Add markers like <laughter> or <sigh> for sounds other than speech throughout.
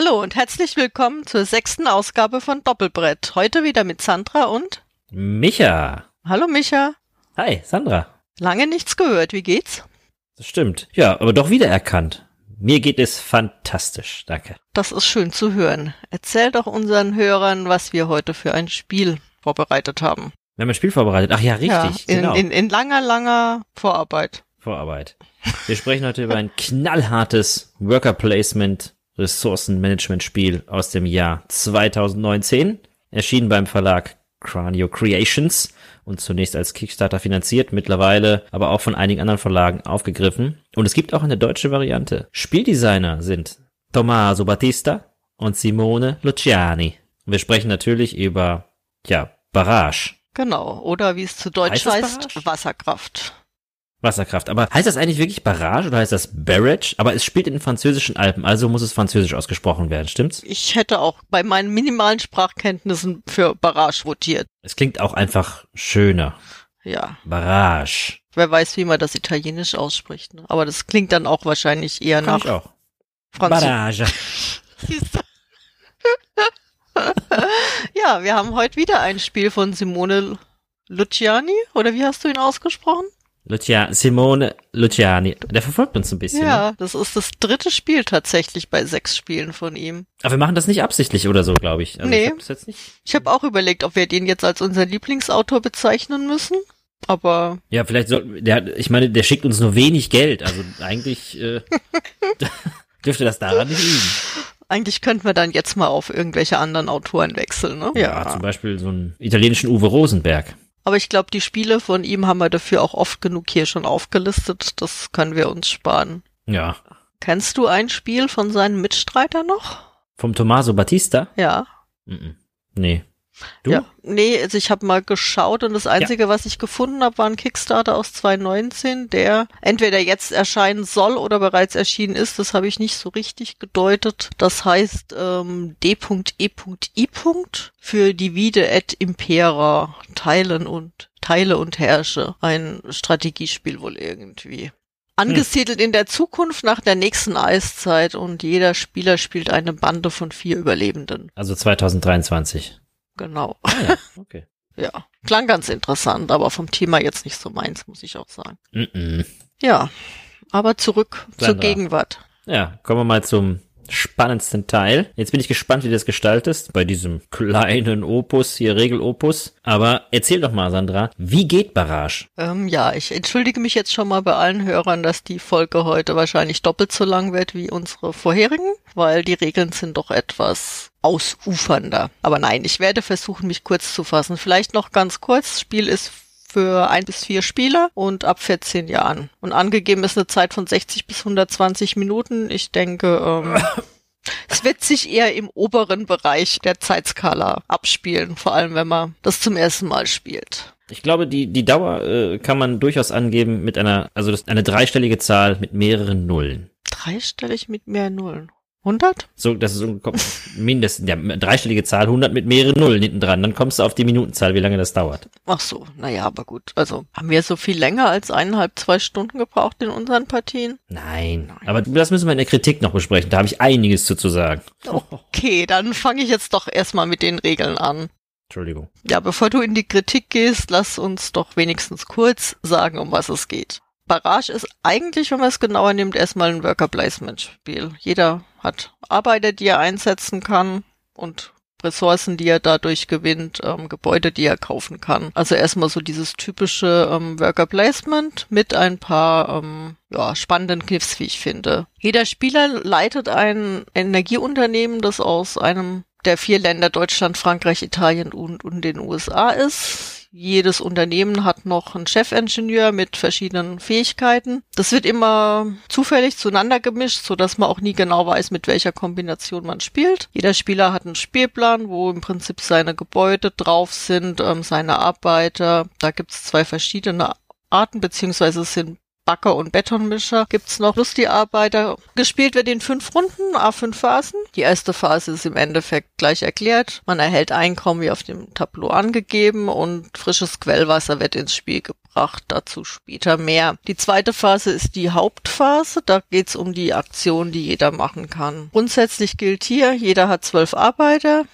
Hallo und herzlich willkommen zur sechsten Ausgabe von Doppelbrett. Heute wieder mit Sandra und Micha. Hallo Micha. Hi, Sandra. Lange nichts gehört. Wie geht's? Das stimmt. Ja, aber doch wiedererkannt. Mir geht es fantastisch. Danke. Das ist schön zu hören. Erzähl doch unseren Hörern, was wir heute für ein Spiel vorbereitet haben. Wir haben ein Spiel vorbereitet. Ach ja, richtig. Ja, in, genau. in, in langer, langer Vorarbeit. Vorarbeit. Wir sprechen heute über ein <laughs> knallhartes Worker Placement Ressourcenmanagement-Spiel aus dem Jahr 2019, erschienen beim Verlag Cranio Creations und zunächst als Kickstarter finanziert, mittlerweile aber auch von einigen anderen Verlagen aufgegriffen. Und es gibt auch eine deutsche Variante. Spieldesigner sind Tommaso Battista und Simone Luciani. Wir sprechen natürlich über, ja, Barrage. Genau. Oder wie es zu Deutsch Heißt heißt? Wasserkraft. Wasserkraft. Aber heißt das eigentlich wirklich Barrage oder heißt das Barrage? Aber es spielt in den französischen Alpen, also muss es französisch ausgesprochen werden, stimmt's? Ich hätte auch bei meinen minimalen Sprachkenntnissen für Barrage votiert. Es klingt auch einfach schöner. Ja. Barrage. Wer weiß, wie man das italienisch ausspricht. Ne? Aber das klingt dann auch wahrscheinlich eher Kann nach ich auch. Französisch. Barrage. <laughs> Ja, wir haben heute wieder ein Spiel von Simone Luciani, oder wie hast du ihn ausgesprochen? Lucia Simone Luciani. Der verfolgt uns ein bisschen. Ne? Ja, das ist das dritte Spiel tatsächlich bei sechs Spielen von ihm. Aber wir machen das nicht absichtlich oder so, glaube ich. Also Nee. Ich hab habe auch überlegt, ob wir den jetzt als unseren Lieblingsautor bezeichnen müssen. Aber Ja, vielleicht soll, der, ich meine, der schickt uns nur wenig Geld. Also eigentlich äh, <laughs> dürfte das daran nicht liegen. eigentlich könnten wir dann jetzt mal auf irgendwelche anderen Autoren wechseln, ne? zum Beispiel so einen italienischen Uwe Rosenberg. Aber ich glaube, die Spiele von ihm haben wir dafür auch oft genug hier schon aufgelistet. Das können wir uns sparen. Ja. Kennst du ein Spiel von seinen Mitstreitern noch? Vom Tommaso Battista? Ja. Mhm. Nee. Du? Ja. Nee, also ich habe mal geschaut und das Einzige, was ich gefunden habe, war ein Kickstarter aus 2019, der entweder jetzt erscheinen soll oder bereits erschienen ist. Das habe ich nicht so richtig gedeutet. Das heißt ähm, D.E.I. für Divide et Impera, Teilen und Teile und Herrsche. Ein Strategiespiel wohl irgendwie. Angesiedelt in der Zukunft nach der nächsten Eiszeit und jeder Spieler spielt eine Bande von vier Überlebenden. Also 2023. Genau. Ah, ja. Okay. <laughs> Ja, klang ganz interessant, aber vom Thema jetzt nicht so meins, muss ich auch sagen. Mhm. Ja, aber zurück zur Sandra. Gegenwart. Ja, kommen wir mal zum spannendsten Teil. Jetzt bin ich gespannt, wie du das gestaltest bei diesem kleinen Opus, hier Regelopus. Aber erzähl doch mal, Sandra, wie geht Barrage? Ähm, ja, ich entschuldige mich jetzt schon mal bei allen Hörern, dass die Folge heute wahrscheinlich doppelt so lang wird wie unsere vorherigen, weil die Regeln sind doch etwas ausufernder. Aber nein, ich werde versuchen, mich kurz zu fassen. Vielleicht noch ganz kurz. Das Spiel ist für ein bis vier Spieler und ab 14 Jahren. Und angegeben ist eine Zeit von 60 bis 120 Minuten. Ich denke, ähm, <laughs> es wird sich eher im oberen Bereich der Zeitskala abspielen, vor allem wenn man das zum ersten Mal spielt. Ich glaube, die, die Dauer äh, kann man durchaus angeben mit einer, also das, eine dreistellige Zahl mit mehreren Nullen. Dreistellig mit mehr Nullen. 100? So, das ist <laughs> mindestens, ja, dreistellige Zahl, 100 mit mehreren Nullen hinten dran. Dann kommst du auf die Minutenzahl, wie lange das dauert. Ach so, naja, aber gut. Also haben wir so viel länger als eineinhalb, zwei Stunden gebraucht in unseren Partien? Nein. Aber das müssen wir in der Kritik noch besprechen. Da habe ich einiges zu, zu sagen. Okay, dann fange ich jetzt doch erstmal mit den Regeln an. Entschuldigung. Ja, bevor du in die Kritik gehst, lass uns doch wenigstens kurz sagen, um was es geht. Barrage ist eigentlich, wenn man es genauer nimmt, erstmal ein Worker Placement Spiel. Jeder hat Arbeiter, die er einsetzen kann und Ressourcen, die er dadurch gewinnt, ähm, Gebäude, die er kaufen kann. Also erstmal so dieses typische ähm, Worker Placement mit ein paar ähm, ja, spannenden Kniffs, wie ich finde. Jeder Spieler leitet ein Energieunternehmen, das aus einem der vier Länder Deutschland, Frankreich, Italien und, und den USA ist. Jedes Unternehmen hat noch einen Chefingenieur mit verschiedenen Fähigkeiten. Das wird immer zufällig zueinander gemischt, so dass man auch nie genau weiß, mit welcher Kombination man spielt. Jeder Spieler hat einen Spielplan, wo im Prinzip seine Gebäude drauf sind, ähm, seine Arbeiter. Da gibt es zwei verschiedene Arten, beziehungsweise es sind Bagger und Betonmischer. Gibt's noch Lustig-Arbeiter. Gespielt wird in fünf Runden, A5 Phasen. Die erste Phase ist im Endeffekt gleich erklärt. Man erhält Einkommen wie auf dem Tableau angegeben und frisches Quellwasser wird ins Spiel gebracht. Dazu später mehr. Die zweite Phase ist die Hauptphase. Da geht's um die Aktion, die jeder machen kann. Grundsätzlich gilt hier, jeder hat zwölf Arbeiter.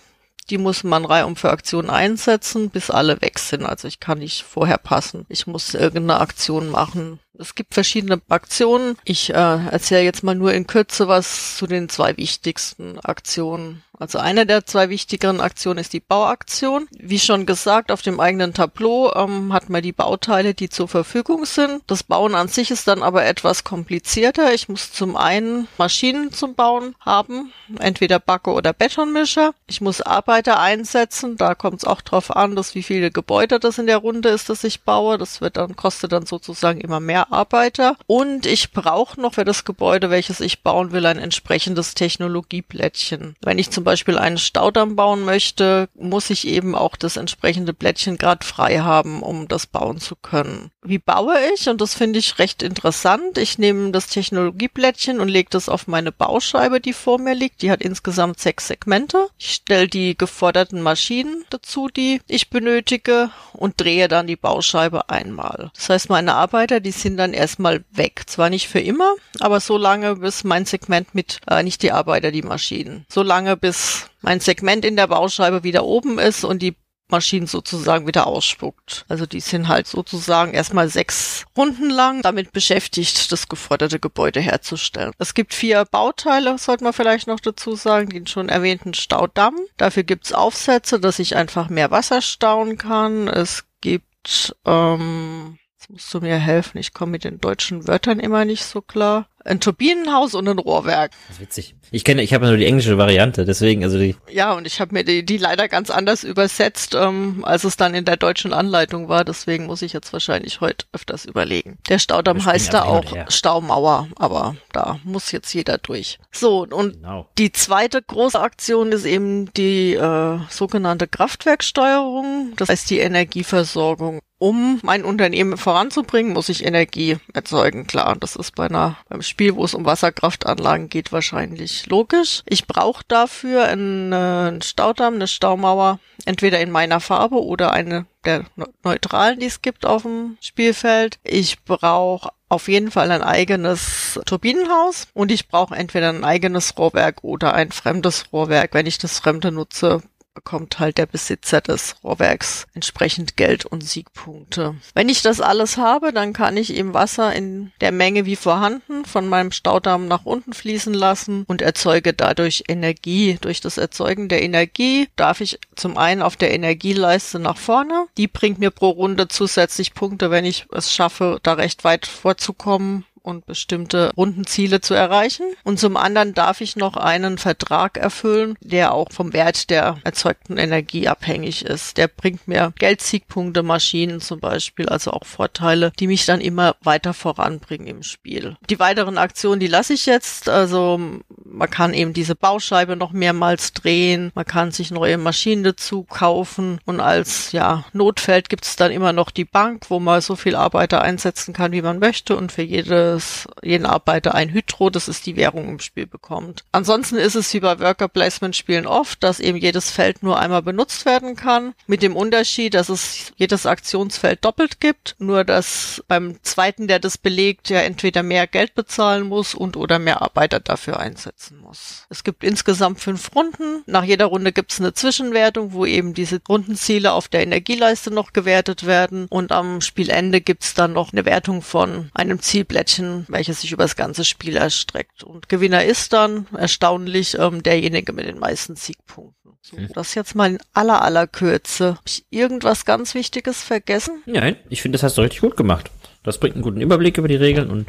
Die muss man reihum für Aktionen einsetzen, bis alle weg sind. Also ich kann nicht vorher passen. Ich muss irgendeine Aktion machen. Es gibt verschiedene Aktionen. Ich äh, erzähle jetzt mal nur in Kürze was zu den zwei wichtigsten Aktionen. Also eine der zwei wichtigeren Aktionen ist die Bauaktion. Wie schon gesagt, auf dem eigenen Tableau ähm, hat man die Bauteile, die zur Verfügung sind. Das Bauen an sich ist dann aber etwas komplizierter. Ich muss zum einen Maschinen zum Bauen haben, entweder Backe oder Betonmischer. Ich muss Arbeiter einsetzen. Da kommt es auch drauf an, dass wie viele Gebäude das in der Runde ist, das ich baue. Das wird dann kostet dann sozusagen immer mehr Arbeiter. Und ich brauche noch für das Gebäude, welches ich bauen will, ein entsprechendes Technologieplättchen. Wenn ich zum Beispiel einen Staudamm bauen möchte, muss ich eben auch das entsprechende Plättchen gerade frei haben, um das bauen zu können. Wie baue ich? Und das finde ich recht interessant. Ich nehme das Technologieplättchen und lege das auf meine Bauscheibe, die vor mir liegt. Die hat insgesamt sechs Segmente. Ich stelle die geforderten Maschinen dazu, die ich benötige und drehe dann die Bauscheibe einmal. Das heißt, meine Arbeiter, die sind dann erstmal weg. Zwar nicht für immer, aber so lange, bis mein Segment mit, äh, nicht die Arbeiter, die Maschinen. So lange, bis mein Segment in der Bauscheibe wieder oben ist und die Maschinen sozusagen wieder ausspuckt. Also die sind halt sozusagen erstmal sechs Runden lang damit beschäftigt, das geforderte Gebäude herzustellen. Es gibt vier Bauteile, sollte man vielleicht noch dazu sagen, den schon erwähnten Staudamm. Dafür gibt's Aufsätze, dass ich einfach mehr Wasser stauen kann. Es gibt ähm, Jetzt musst du mir helfen. Ich komme mit den deutschen Wörtern immer nicht so klar. Ein Turbinenhaus und ein Rohrwerk. Das ist witzig. Ich kenne, ich habe nur die englische Variante, deswegen, also die. Ja, und ich habe mir die, die leider ganz anders übersetzt, ähm, als es dann in der deutschen Anleitung war. Deswegen muss ich jetzt wahrscheinlich heute öfters überlegen. Der Staudamm heißt da auch Staumauer, aber da muss jetzt jeder durch. So, und genau. die zweite große Aktion ist eben die äh, sogenannte Kraftwerksteuerung. Das heißt die Energieversorgung um mein Unternehmen voranzubringen, muss ich Energie erzeugen. Klar, das ist bei einer, beim Spiel, wo es um Wasserkraftanlagen geht, wahrscheinlich logisch. Ich brauche dafür einen, einen Staudamm, eine Staumauer, entweder in meiner Farbe oder eine der neutralen, die es gibt auf dem Spielfeld. Ich brauche auf jeden Fall ein eigenes Turbinenhaus und ich brauche entweder ein eigenes Rohrwerk oder ein fremdes Rohrwerk. Wenn ich das Fremde nutze, bekommt halt der Besitzer des Rohrwerks entsprechend Geld und Siegpunkte. Wenn ich das alles habe, dann kann ich eben Wasser in der Menge wie vorhanden von meinem Staudamm nach unten fließen lassen und erzeuge dadurch Energie. Durch das Erzeugen der Energie darf ich zum einen auf der Energieleiste nach vorne. Die bringt mir pro Runde zusätzlich Punkte, wenn ich es schaffe, da recht weit vorzukommen und bestimmte Rundenziele zu erreichen. Und zum anderen darf ich noch einen Vertrag erfüllen, der auch vom Wert der erzeugten Energie abhängig ist. Der bringt mir Geldsiegpunkte, Maschinen zum Beispiel, also auch Vorteile, die mich dann immer weiter voranbringen im Spiel. Die weiteren Aktionen, die lasse ich jetzt. Also man kann eben diese Bauscheibe noch mehrmals drehen, man kann sich neue Maschinen dazu kaufen und als ja Notfeld gibt es dann immer noch die Bank, wo man so viel Arbeiter einsetzen kann, wie man möchte und für jede jedes, jeden Arbeiter ein Hydro, das ist die Währung im Spiel bekommt. Ansonsten ist es wie bei Worker Placement Spielen oft, dass eben jedes Feld nur einmal benutzt werden kann, mit dem Unterschied, dass es jedes Aktionsfeld doppelt gibt, nur dass beim zweiten, der das belegt, ja entweder mehr Geld bezahlen muss und oder mehr Arbeiter dafür einsetzen muss. Es gibt insgesamt fünf Runden. Nach jeder Runde gibt es eine Zwischenwertung, wo eben diese Rundenziele auf der Energieleiste noch gewertet werden und am Spielende gibt es dann noch eine Wertung von einem Zielblättchen Zeichen, welches sich über das ganze Spiel erstreckt. Und Gewinner ist dann erstaunlich ähm, derjenige mit den meisten Siegpunkten. So, hm. das jetzt mal in aller aller Kürze. Hab ich irgendwas ganz Wichtiges vergessen? Nein, ich finde, das hast du richtig gut gemacht. Das bringt einen guten Überblick über die Regeln und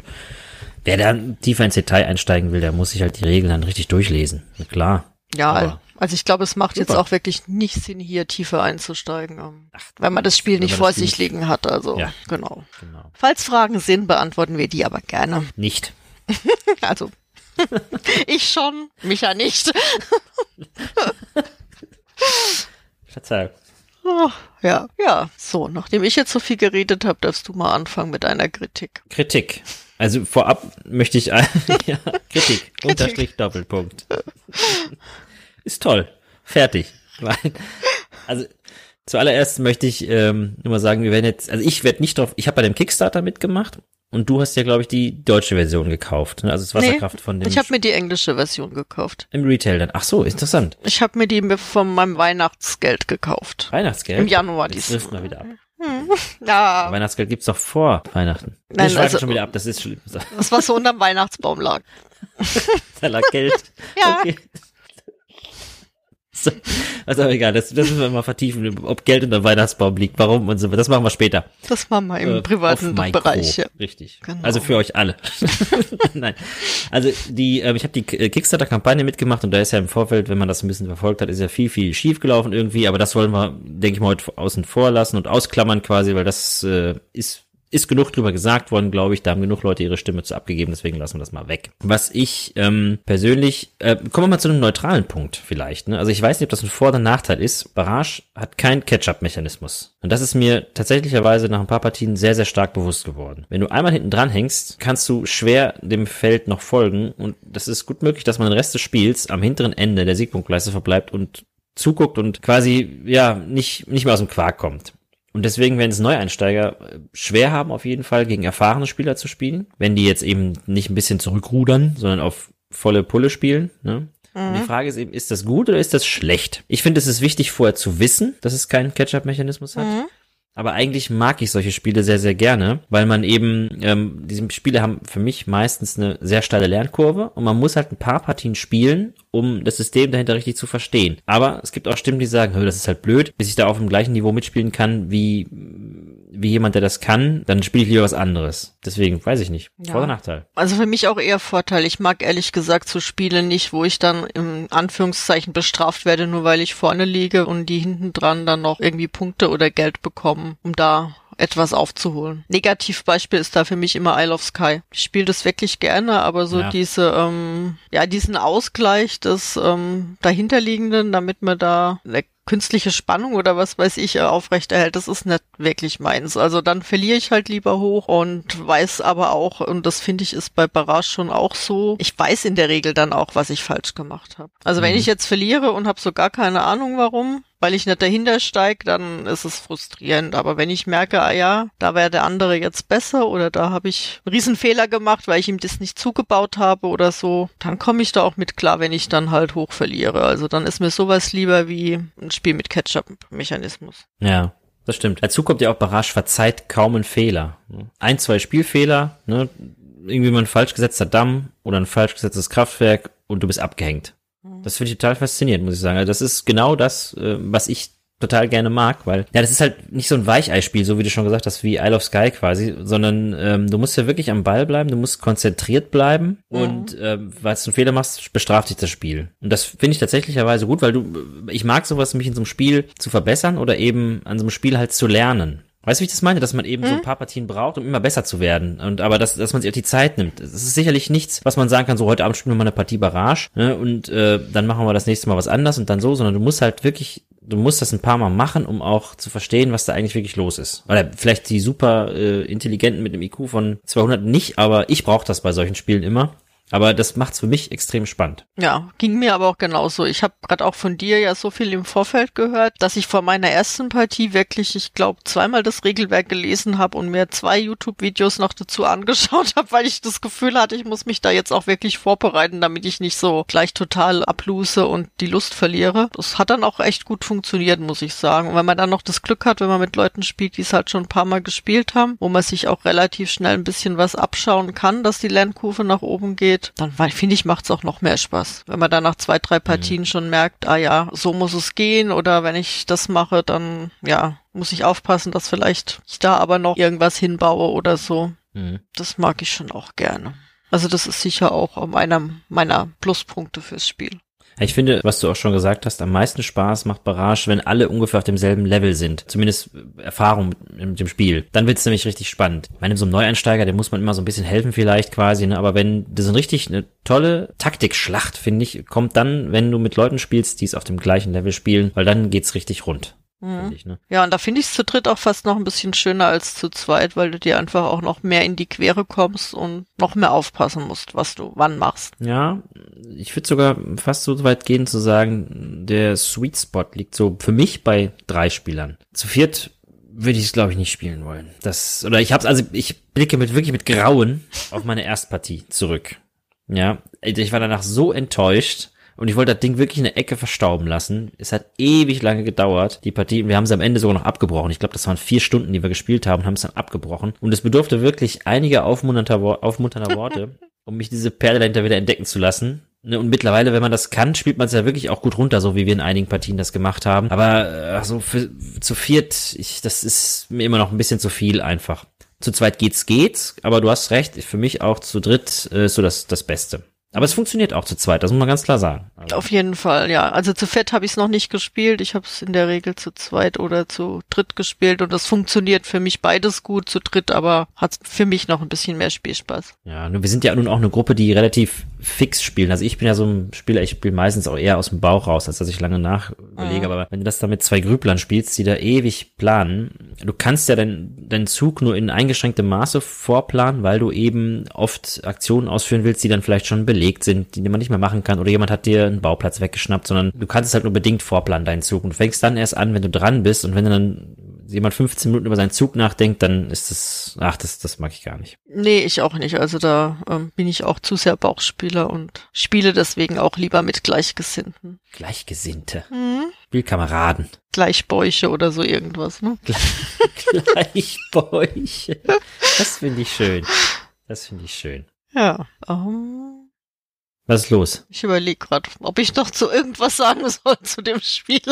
wer dann tiefer ins Detail einsteigen will, der muss sich halt die Regeln dann richtig durchlesen. Klar. Ja, Aber also ich glaube, es macht Super. jetzt auch wirklich nicht Sinn, hier tiefer einzusteigen, ähm, Ach, weil man das Spiel nicht vor sich Spiel liegen hat. Also ja, genau. genau. Falls Fragen sind, beantworten wir die aber gerne. <laughs> Nicht. also <laughs> ich schon, Micha nicht. <laughs> Verzeihung. Oh, ja, ja. So, nachdem ich jetzt so viel geredet habe, darfst du mal anfangen mit einer Kritik. Kritik. Also vorab möchte ich ja, Kritik, Kritik. Unterstrich Doppelpunkt. Ist toll. Fertig. Also zuallererst möchte ich ähm, nur mal sagen, wir werden jetzt, also ich werde nicht drauf, ich habe bei dem Kickstarter mitgemacht und du hast ja, glaube ich, die deutsche Version gekauft, ne? also das Wasserkraft nee, von dem. Ich habe mir die englische Version gekauft. Im Retail dann. Ach so, interessant. Ich habe mir die von meinem Weihnachtsgeld gekauft. Weihnachtsgeld? Im Januar dieses trifft mal wieder ab. Hm. <laughs> Ja. Weihnachtsgeld gibt's doch vor Weihnachten. Nein, Wir also- schon wieder ab, das ist schlimm. Das, was so unterm Weihnachtsbaum lag. <laughs> Da lag Geld. <laughs> Ja. Okay. So, also aber egal, das, das müssen wir mal vertiefen, ob Geld unter Weihnachtsbaum liegt, warum und so. Das machen wir später. Das machen wir im Äh, privaten. Bereich. Ja. Richtig. Genau. Also für euch alle. <laughs> Nein. Also die, äh, ich habe die K- Kickstarter-Kampagne mitgemacht und da ist ja im Vorfeld, wenn man das ein bisschen verfolgt hat, ist ja viel, viel schief gelaufen irgendwie, aber das wollen wir, denke ich mal, heute außen vor lassen und ausklammern quasi, weil das äh, ist ist genug drüber gesagt worden, glaube ich. Da haben genug Leute ihre Stimme zu abgegeben, deswegen lassen wir das mal weg. Was ich ähm, persönlich, äh, kommen wir mal zu einem neutralen Punkt vielleicht. Ne? Also ich weiß nicht, ob das ein Vor- oder Nachteil ist. Barrage hat keinen Catch-up-Mechanismus. Und das ist mir tatsächlicherweise nach ein paar Partien sehr, sehr stark bewusst geworden. Wenn du einmal hinten dran hängst, kannst du schwer dem Feld noch folgen. Und das ist gut möglich, dass man den Rest des Spiels am hinteren Ende der Siegpunktleiste verbleibt und zuguckt und quasi, ja, nicht, nicht mehr aus dem Quark kommt. Und deswegen werden es Neueinsteiger äh, schwer haben, auf jeden Fall gegen erfahrene Spieler zu spielen, wenn die jetzt eben nicht ein bisschen zurückrudern, sondern auf volle Pulle spielen. Ne? Und die Frage ist eben, ist das gut oder ist das schlecht? Ich finde, es ist wichtig, vorher zu wissen, dass es keinen Catch-up-Mechanismus hat. Aber eigentlich mag ich solche Spiele sehr, sehr gerne, weil man eben, ähm, diese Spiele haben für mich meistens eine sehr steile Lernkurve und man muss halt ein paar Partien spielen, um das System dahinter richtig zu verstehen. Aber es gibt auch Stimmen, die sagen, "Hö, das ist halt blöd, bis ich da auf dem gleichen Niveau mitspielen kann wie, wie jemand, der das kann, dann spiele ich lieber was anderes. Deswegen, weiß ich nicht. Ja. Vor- oder Nachteil? Also für mich auch eher Vorteil. Ich mag ehrlich gesagt so Spiele nicht, wo ich dann im Anführungszeichen bestraft werde, nur weil ich vorne liege und die hinten dran dann noch irgendwie Punkte oder Geld bekommen, um da etwas aufzuholen. Negativbeispiel ist da für mich immer Isle of Sky. Ich spiele das wirklich gerne, aber so Ja. diese, ähm, ja, diesen Ausgleich des ähm, dahinterliegenden, damit man da eine künstliche Spannung oder was weiß ich äh, aufrechterhält, das ist nicht wirklich meins. Also dann verliere ich halt lieber hoch und weiß aber auch, und das finde ich ist bei Barrage schon auch so, ich weiß in der Regel dann auch, was ich falsch gemacht habe. Also wenn Mhm. ich jetzt verliere und habe so gar keine Ahnung warum, weil ich nicht dahinter steig, dann ist es frustrierend. Aber wenn ich merke, ah ja, da wäre der andere jetzt besser oder da habe ich einen Riesenfehler gemacht, weil ich ihm das nicht zugebaut habe oder so, dann komme ich da auch mit klar, wenn ich dann halt hoch verliere. Also dann ist mir sowas lieber wie ein Spiel mit Ketchup-Mechanismus. Ja, das stimmt. Dazu kommt ja auch Barrage verzeiht kaum einen Fehler. Ein, zwei Spielfehler, ne? irgendwie mal ein falsch gesetzter Damm oder ein falsch gesetztes Kraftwerk und du bist abgehängt. Das finde ich total faszinierend, muss ich sagen. Also das ist genau das, äh, was ich total gerne mag, weil ja, das ist halt nicht so ein Weicheispiel, so wie du schon gesagt hast, wie Isle of Sky quasi, sondern ähm, du musst ja wirklich am Ball bleiben, du musst konzentriert bleiben und ähm, weil du einen Fehler machst, bestraft dich das Spiel. Und das finde ich tatsächlicherweise gut, weil du, ich mag sowas, mich in so einem Spiel zu verbessern oder eben an so einem Spiel halt zu lernen. Weißt du, wie ich das meine? Dass man eben so ein paar Partien braucht, um immer besser zu werden. Und aber dass, dass man sich auch die Zeit nimmt. Das ist sicherlich nichts, was man sagen kann, so heute Abend spielen wir mal eine Partie Barrage, ne? Und äh, dann machen wir das nächste Mal was anders und dann so, sondern du musst halt wirklich, du musst das ein paar Mal machen, um auch zu verstehen, was da eigentlich wirklich los ist. Oder vielleicht die super äh, Intelligenten mit einem IQ von 200 nicht, aber ich brauche das bei solchen Spielen immer. Aber das macht's für mich extrem spannend. Ja, ging mir aber auch genauso. Ich habe gerade auch von dir ja so viel im Vorfeld gehört, dass ich vor meiner ersten Partie wirklich, ich glaube, zweimal das Regelwerk gelesen habe und mir zwei YouTube-Videos noch dazu angeschaut <laughs> habe, weil ich das Gefühl hatte, ich muss mich da jetzt auch wirklich vorbereiten, damit ich nicht so gleich total abluse und die Lust verliere. Das hat dann auch echt gut funktioniert, muss ich sagen. Und wenn man dann noch das Glück hat, wenn man mit Leuten spielt, die es halt schon ein paar Mal gespielt haben, wo man sich auch relativ schnell ein bisschen was abschauen kann, dass die Lernkurve nach oben geht, dann weil- finde ich, macht es auch noch mehr Spaß. Wenn man dann nach zwei, drei Partien schon merkt, ah ja, so muss es gehen oder wenn ich das mache, dann ja, muss ich aufpassen, dass vielleicht ich da aber noch irgendwas hinbaue oder so. Mhm. Das mag ich schon auch gerne. Also das ist sicher auch einer meiner Pluspunkte fürs Spiel. Ich finde, was du auch schon gesagt hast, am meisten Spaß macht Barrage, wenn alle ungefähr auf demselben Level sind. Zumindest äh, Erfahrung mit, mit dem Spiel. Dann wird's nämlich richtig spannend. Ich meine, so einem Neueinsteiger, dem muss man immer so ein bisschen helfen vielleicht quasi, ne? aber wenn, das ist richtig eine tolle Taktikschlacht, finde ich, kommt dann, wenn du mit Leuten spielst, die es auf dem gleichen Level spielen, weil dann geht's richtig rund. Mhm. ich. Ne? Ja, und da finde ich es zu dritt auch fast noch ein bisschen schöner als zu zweit, weil du dir einfach auch noch mehr in die Quere kommst und noch mehr aufpassen musst, was du wann machst. Ja, ich würde sogar fast so weit gehen zu sagen, der Sweet Spot liegt so für mich bei drei Spielern. Zu viert würde ich es glaube ich nicht spielen wollen. Das oder ich hab's also ich blicke mit wirklich mit Grauen auf meine Erstpartie zurück. Ja, ich war danach so enttäuscht und ich wollte das Ding wirklich in der Ecke verstauben lassen. Es hat ewig lange gedauert, die Partie. Wir haben sie am Ende sogar noch abgebrochen. Ich glaube, das waren vier Stunden, die wir gespielt haben, haben es dann abgebrochen. Und es bedurfte wirklich einiger aufmunternder, Wor aufmunternder Worte, <laughs> um mich diese Perle dahinter wieder entdecken zu lassen. Ne, Und mittlerweile, wenn man das kann, spielt man es ja wirklich auch gut runter, so wie wir in einigen Partien das gemacht haben. Aber äh, so für, zu viert, ich, das ist mir immer noch ein bisschen zu viel einfach. Zu zweit geht's, geht's, aber du hast recht, für mich auch zu dritt äh, ist so das, das Beste. Aber es funktioniert auch zu zweit, das muss man ganz klar sagen. Also, Auf jeden Fall, ja. Also zu fett habe ich es noch nicht gespielt. Ich habe es in der Regel zu zweit oder zu dritt gespielt und das funktioniert für mich beides gut zu dritt, aber hat für mich noch ein bisschen mehr Spielspaß. ja, nur wir sind ja nun auch eine Gruppe, die relativ fix spielen. Also ich bin ja so ein Spieler, ich spiele meistens auch eher aus dem Bauch raus, als dass ich lange nach überlege. Mhm. Aber wenn du das da mit zwei Grüblern spielst, die da ewig planen, du kannst ja deinen deinen Zug nur in eingeschränktem Maße vorplanen, weil du eben oft Aktionen ausführen willst, die dann vielleicht schon belegt sind, die man nicht mehr machen kann oder jemand hat dir einen Bauplatz weggeschnappt, sondern du kannst es halt nur bedingt vorplanen, deinen Zug. Und du fängst dann erst an, wenn du dran bist und wenn dann jemand 15 Minuten über seinen Zug nachdenkt, dann ist das, ach, das, das mag ich gar nicht. Nee, ich auch nicht. Also da ähm, bin ich auch zu sehr Bauchspieler und spiele deswegen auch lieber mit Gleichgesinnten. Gleichgesinnte, Mhm. Spielkameraden. Gleichbäuche oder so irgendwas, ne? <laughs> Gleichbäuche. Das finde ich schön. Das finde ich schön. Ja. Ähm, Was ist los? ich überlege gerade, ob ich noch zu irgendwas sagen soll <laughs> zu dem Spiel.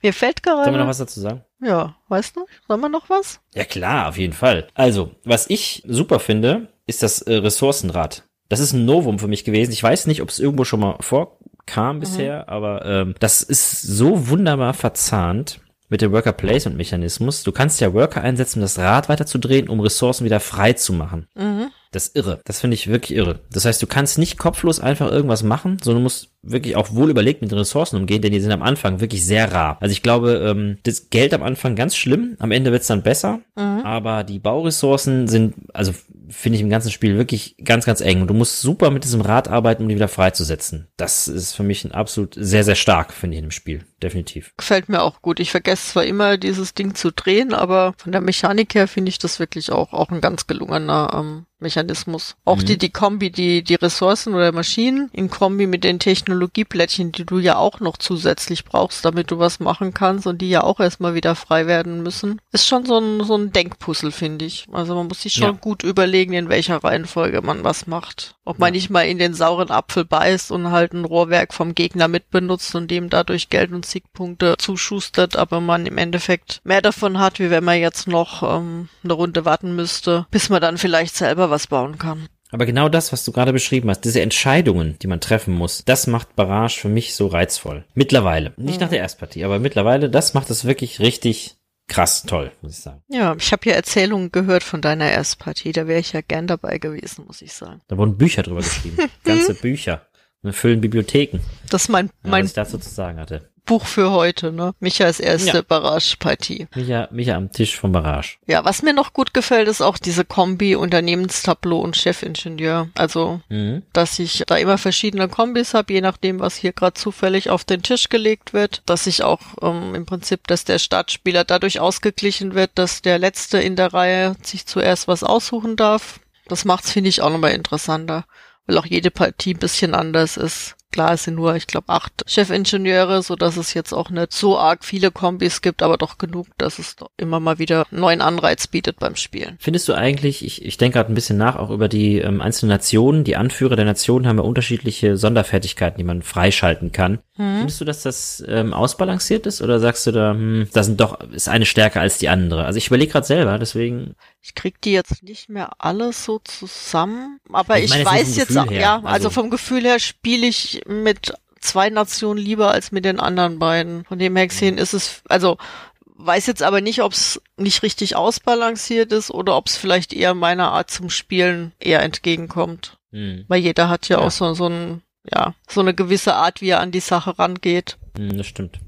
Mir fällt gerade. Sollen wir noch was dazu sagen? Ja, weißt du? Sollen wir noch was? Ja klar, auf jeden Fall. Also, was ich super finde, ist das äh, Ressourcenrad. Das ist ein Novum für mich gewesen. Ich weiß nicht, ob es irgendwo schon mal vorkam bisher, aber ähm, das ist so wunderbar verzahnt mit dem Worker Placement Mechanismus. Du kannst ja Worker einsetzen, um das Rad weiterzudrehen, um Ressourcen wieder frei zu machen. Mhm. Das ist irre. Das finde ich wirklich irre. Das heißt, du kannst nicht kopflos einfach irgendwas machen, sondern du musst wirklich auch wohl überlegt mit den Ressourcen umgehen, denn die sind am Anfang wirklich sehr rar. Also ich glaube, ähm, das Geld am Anfang ganz schlimm, am Ende wird's dann besser, aber die Bauressourcen sind, also finde ich im ganzen Spiel wirklich ganz, ganz eng. Und du musst super mit diesem Rad arbeiten, um die wieder freizusetzen. Das ist für mich ein absolut sehr, sehr stark, finde ich, in dem Spiel. Definitiv. Gefällt mir auch gut. Ich vergesse zwar immer, dieses Ding zu drehen, aber von der Mechanik her finde ich das wirklich auch, auch ein ganz gelungener ähm, Mechanismus. Auch Mhm. die, die Kombi, die, die Ressourcen oder Maschinen in Kombi mit den Technologieplättchen, die du ja auch noch zusätzlich brauchst, damit du was machen kannst und die ja auch erstmal wieder frei werden müssen, ist schon so ein, so ein Denkpuzzle, finde ich. Also man muss sich schon Ja. gut überlegen, in welcher Reihenfolge man was macht. Ob man nicht mal in den sauren Apfel beißt und halt ein Rohrwerk vom Gegner mitbenutzt und dem dadurch Geld und Siegpunkte zuschustert, aber man im Endeffekt mehr davon hat, wie wenn man jetzt noch ähm, eine Runde warten müsste, bis man dann vielleicht selber was bauen kann. Aber genau das, was du gerade beschrieben hast, diese Entscheidungen, die man treffen muss, das macht Barrage für mich so reizvoll. Mittlerweile. Nicht nach der Erstpartie, aber mittlerweile, das macht es wirklich richtig krass toll, muss ich sagen. Ja, ich habe ja Erzählungen gehört von deiner Erstpartie, da wäre ich ja gern dabei gewesen, muss ich sagen. Da wurden Bücher drüber geschrieben. <laughs> Ganze Bücher. Wir füllen Bibliotheken. Das ist mein, Ja, mein was ich dazu zu sagen hatte. Buch für heute, ne? Michas erste Ja. Barrage-Partie. Micha, Micha am Tisch von Barrage. Ja, was mir noch gut gefällt, ist auch diese Kombi Unternehmenstableau und Chefingenieur. Also, Mhm. dass ich da immer verschiedene Kombis habe, je nachdem, was hier gerade zufällig auf den Tisch gelegt wird. Dass ich auch ähm, im Prinzip, dass der Startspieler dadurch ausgeglichen wird, dass der Letzte in der Reihe sich zuerst was aussuchen darf. Das macht's, finde ich, auch nochmal interessanter, weil auch jede Partie ein bisschen anders ist. Klar, es sind nur, ich glaube, acht Chefingenieure, so dass es jetzt auch nicht so arg viele Kombis gibt, aber doch genug, dass es immer mal wieder einen neuen Anreiz bietet beim Spielen. Findest du eigentlich, ich, ich denke gerade ein bisschen nach, auch über die ähm, einzelnen Nationen, die Anführer der Nationen haben ja unterschiedliche Sonderfertigkeiten, die man freischalten kann. Findest du, dass das ähm, ausbalanciert ist oder sagst du da, hm, das sind doch, ist eine stärker als die andere? Also ich überlege gerade selber, deswegen, Ich krieg die jetzt nicht mehr alle so zusammen, aber Ich ich, meine weiß jetzt, auch- ja, also- also vom Gefühl her spiele ich mit zwei Nationen lieber als mit den anderen beiden. Von dem her gesehen ist es, also weiß jetzt aber nicht, ob es nicht richtig ausbalanciert ist oder ob es vielleicht eher meiner Art zum Spielen eher entgegenkommt. hm, Weil jeder hat ja, Ja. auch so, so ein, ja, so eine gewisse Art, wie er an die Sache rangeht. hm, das stimmt.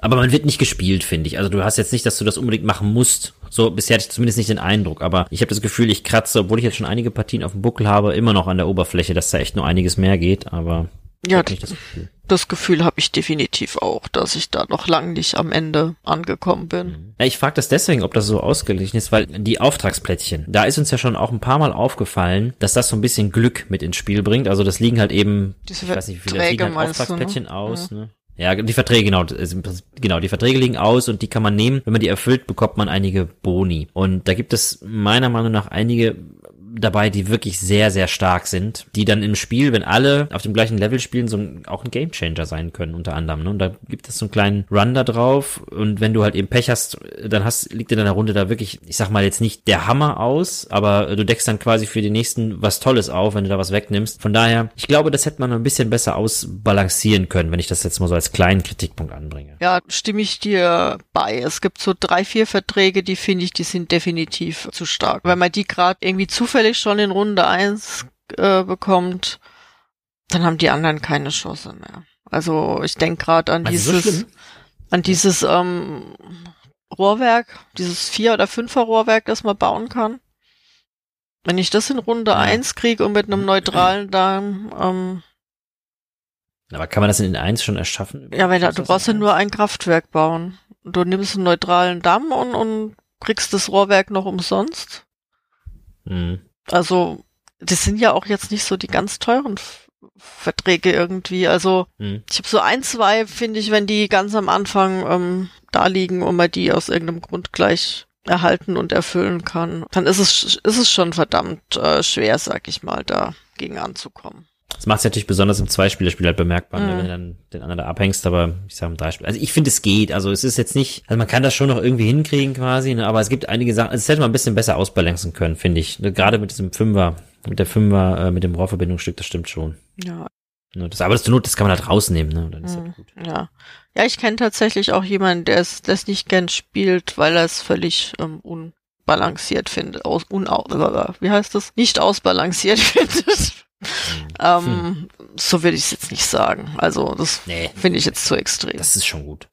Aber man wird nicht gespielt, finde ich. Also du hast jetzt nicht, dass du das unbedingt machen musst. So, bisher hatte ich zumindest nicht den Eindruck. Aber ich habe das Gefühl, ich kratze, obwohl ich jetzt schon einige Partien auf dem Buckel habe, immer noch an der Oberfläche, dass da echt nur einiges mehr geht. Aber ja, das Gefühl, das Gefühl habe ich definitiv auch, dass ich da noch lang nicht am Ende angekommen bin. Ja, ich frage das deswegen, ob das so ausgeglichen ist, weil die Auftragsplättchen, da ist uns ja schon auch ein paar Mal aufgefallen, dass das so ein bisschen Glück mit ins Spiel bringt. Also das liegen halt eben, Diese ich weiß nicht, wie viele das liegen halt Auftragsplättchen du, ne? aus. Ja. Ne? Ja, die Verträge, genau, genau, die Verträge liegen aus und die kann man nehmen. Wenn man die erfüllt, bekommt man einige Boni. Und da gibt es meiner Meinung nach einige dabei, die wirklich sehr, sehr stark sind, die dann im Spiel, wenn alle auf dem gleichen Level spielen, so ein, auch ein Gamechanger sein können, unter anderem. Ne? Und da gibt es so einen kleinen Run da drauf. Und wenn du halt eben Pech hast, dann hast, liegt in deiner Runde da wirklich, ich sag mal jetzt nicht der Hammer aus, aber du deckst dann quasi für die nächsten was Tolles auf, wenn du da was wegnimmst. Von daher, ich glaube, das hätte man ein bisschen besser ausbalancieren können, wenn ich das jetzt mal so als kleinen Kritikpunkt anbringe. Ja, stimme ich dir bei. Es gibt so drei, vier Verträge, die finde ich, die sind definitiv zu stark. Wenn man die gerade irgendwie zufällig zufällig schon in Runde eins äh, bekommt, dann haben die anderen keine Chance mehr. Also ich denke gerade an Was dieses, an dieses ähm, Rohrwerk, dieses vier oder fünfer Rohrwerk, das man bauen kann. Wenn ich das in Runde eins kriege und mit einem neutralen Darm, ähm, aber kann man das in den 1 schon erschaffen? Ja, wenn da, du brauchst ja nur ein Kraftwerk bauen. Du nimmst einen neutralen Damm und, und kriegst das Rohrwerk noch umsonst. Mhm. Also, das sind ja auch jetzt nicht so die ganz teuren Verträge irgendwie. Also, hm. ich habe so ein, zwei, finde ich, wenn die ganz am Anfang ähm, da liegen und man die aus irgendeinem Grund gleich erhalten und erfüllen kann, dann ist es, ist es schon verdammt äh, schwer, sag ich mal, da gegen anzukommen. Das macht es natürlich besonders im Zweispielerspiel halt bemerkbar, mhm. wenn du dann den anderen da abhängst, aber ich sage im Dreispiel. Also ich finde, es geht. Also es ist jetzt nicht, also man kann das schon noch irgendwie hinkriegen quasi, ne, aber es gibt einige Sachen, also es hätte man ein bisschen besser ausbalancen können, finde ich. Ne, gerade mit diesem Fünfer, mit der Fünfer, äh, mit dem Rohrverbindungsstück, das stimmt schon. Ja. Ne, das, aber das zur Not, das kann man halt rausnehmen, ne? Dann ist mhm. halt gut. Ja. Ja, ich kenne tatsächlich auch jemanden, der es, es nicht gern spielt, weil er es völlig ähm, unbalanciert findet. Aus, unau, wie heißt das? Nicht ausbalanciert <laughs> findet. Ähm, hm. So würde ich es jetzt nicht sagen. Also das nee, finde ich jetzt zu extrem. Das ist schon gut.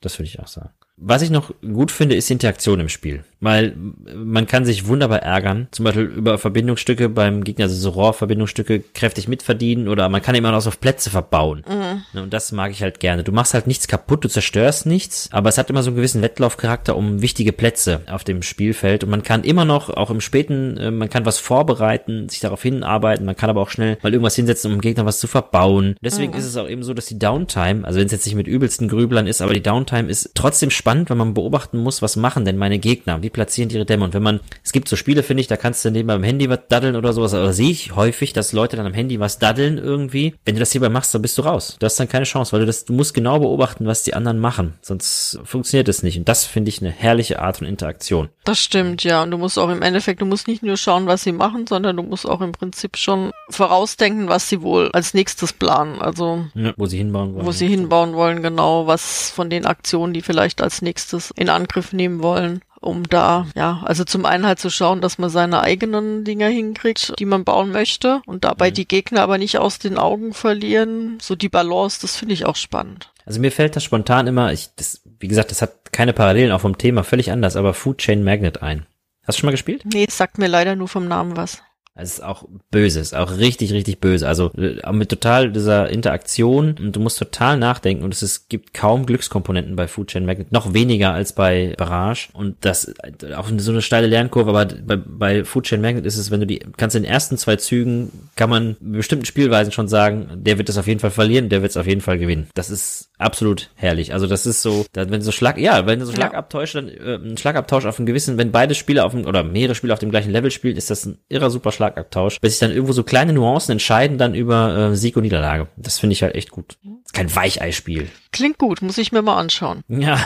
Das würde ich auch sagen. Was ich noch gut finde, ist die Interaktion im Spiel weil man kann sich wunderbar ärgern, zum Beispiel über Verbindungsstücke beim Gegner, also so Rohrverbindungsstücke kräftig mitverdienen oder man kann immer noch so auf Plätze verbauen. Mhm. Ne, und das mag ich halt gerne. Du machst halt nichts kaputt, du zerstörst nichts, aber es hat immer so einen gewissen Wettlaufcharakter um wichtige Plätze auf dem Spielfeld und man kann immer noch, auch im späten, äh, man kann was vorbereiten, sich darauf hinarbeiten, man kann aber auch schnell mal irgendwas hinsetzen, um dem Gegner was zu verbauen. Deswegen mhm. ist es auch eben so, dass die Downtime, also wenn es jetzt nicht mit übelsten Grüblern ist, aber die Downtime ist trotzdem spannend, wenn man beobachten muss, was machen denn meine Gegner, wie platzieren ihre Dämme. Und wenn man, es gibt so Spiele, finde ich, da kannst du nebenbei beim Handy was daddeln oder sowas, oder sehe ich häufig, dass Leute dann am Handy was daddeln irgendwie. Wenn du das hierbei machst, dann bist du raus. Du hast dann keine Chance, weil du das, du musst genau beobachten, was die anderen machen. Sonst funktioniert es nicht. Und das finde ich eine herrliche Art von Interaktion. Das stimmt, ja. Und du musst auch im Endeffekt, du musst nicht nur schauen, was sie machen, sondern du musst auch im Prinzip schon vorausdenken, was sie wohl als nächstes planen. Also, ja, wo sie hinbauen wollen. Wo sie hinbauen wollen, genau, was von den Aktionen, die vielleicht als nächstes in Angriff nehmen wollen um da, ja, also zum einen halt zu schauen, dass man seine eigenen Dinger hinkriegt, die man bauen möchte und dabei mhm. die Gegner aber nicht aus den Augen verlieren. So die Balance, das finde ich auch spannend. Also mir fällt das spontan immer, ich, das, wie gesagt, das hat keine Parallelen auch vom Thema, völlig anders, aber Food Chain Magnet ein. Hast du schon mal gespielt? Nee, sagt mir leider nur vom Namen was. Es ist auch böse, ist auch richtig, richtig böse. Also äh, mit total dieser Interaktion und du musst total nachdenken und es ist, gibt kaum Glückskomponenten bei Food Chain Magnet, noch weniger als bei Barrage und das äh, auch so eine steile Lernkurve, aber bei, bei Food Chain Magnet ist es, wenn du die, kannst in den ersten zwei Zügen, kann man bestimmten Spielweisen schon sagen, der wird es auf jeden Fall verlieren, der wird es auf jeden Fall gewinnen. Das ist absolut herrlich. Also das ist so, wenn so Schlag, ja, wenn du so Schlagabtausch, dann äh, ein Schlagabtausch auf einen gewissen, wenn beide Spieler auf dem, oder mehrere Spieler auf dem gleichen Level spielen, ist das ein irrer super Schlag Schlagabtausch, bis sich dann irgendwo so kleine Nuancen entscheiden dann über äh, Sieg und Niederlage. Das finde ich halt echt gut. ist kein Weicheispiel. Klingt gut, muss ich mir mal anschauen. Ja.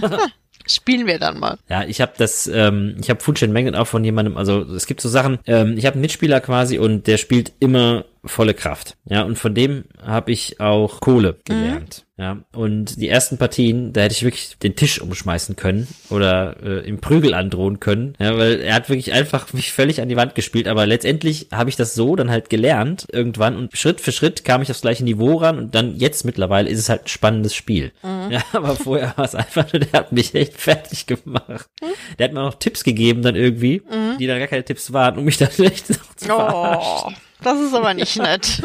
<laughs> Spielen wir dann mal. Ja, ich habe das, ähm, ich habe Food Chain Magnet auch von jemandem, also es gibt so Sachen, ähm, ich habe einen Mitspieler quasi und der spielt immer volle Kraft. Ja, und von dem habe ich auch Kohle gelernt. Mhm. Ja, und die ersten Partien, da hätte ich wirklich den Tisch umschmeißen können oder äh, im Prügel androhen können. Ja, weil er hat wirklich einfach mich völlig an die Wand gespielt. Aber letztendlich habe ich das so dann halt gelernt irgendwann und Schritt für Schritt kam ich aufs gleiche Niveau ran und dann jetzt mittlerweile ist es halt ein spannendes Spiel. Mhm. Ja, aber vorher war es einfach nur, der hat mich echt fertig gemacht. Mhm. Der hat mir noch Tipps gegeben dann irgendwie, mhm. die dann gar keine Tipps waren, um mich dann <laughs> echt noch zu oh, Das ist aber nicht nett.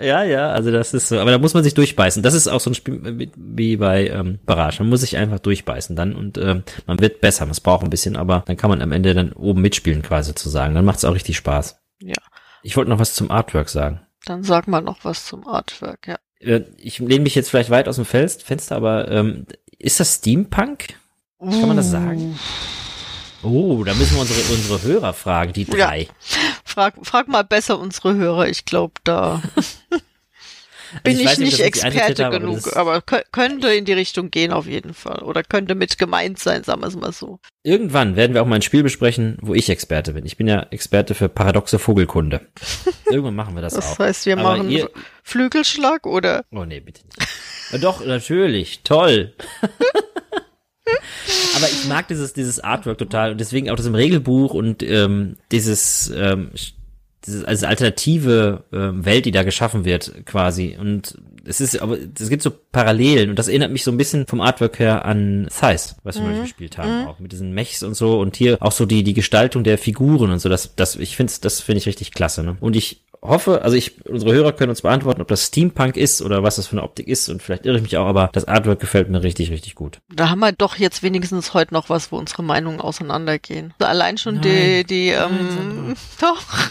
Ja, ja, also das ist so, aber da muss man sich durchbeißen. Das ist auch so ein Spiel wie bei ähm, Barrage. Man muss sich einfach durchbeißen dann und ähm, man wird besser. Es braucht ein bisschen, aber dann kann man am Ende dann oben mitspielen quasi zu sagen. Dann macht es auch richtig Spaß. Ja. Ich wollte noch was zum Artwork sagen. Dann sag mal noch was zum Artwork, ja. Äh, ich lehne mich jetzt vielleicht weit aus dem Fenster, aber ähm, ist das Steampunk? Kann man das sagen? Oh, da müssen wir unsere, unsere Hörer fragen, die drei. Ja. Frag, frag mal besser unsere Hörer, ich glaube, da <laughs> bin also ich, ich nicht, nicht Experte habe, genug, aber, aber könnte in die Richtung gehen auf jeden Fall. Oder könnte mit gemeint sein, sagen wir es mal so. Irgendwann werden wir auch mal ein Spiel besprechen, wo ich Experte bin. Ich bin ja Experte für paradoxe Vogelkunde. <laughs> Irgendwann machen wir das, das auch. Das heißt, wir aber machen ihr... Flügelschlag oder? Oh nee, bitte nicht. Doch, natürlich. Toll. <laughs> Aber ich mag dieses, dieses Artwork total und deswegen auch das im Regelbuch und ähm, dieses, ähm, dieses also alternative ähm, Welt, die da geschaffen wird, quasi. Und es ist, aber es gibt so Parallelen und das erinnert mich so ein bisschen vom Artwork her an Size, was wir mhm. gespielt haben, mhm. auch mit diesen Mechs und so und hier auch so die die Gestaltung der Figuren und so. Das, das ich finde, das finde ich richtig klasse. Ne? Und ich hoffe, also ich, unsere Hörer können uns beantworten, ob das Steampunk ist oder was das für eine Optik ist und vielleicht irre ich mich auch, aber das Artwork gefällt mir richtig, richtig gut. Da haben wir doch jetzt wenigstens heute noch was, wo unsere Meinungen auseinandergehen. Allein schon Nein. die, die, ähm, Nein, <laughs> doch.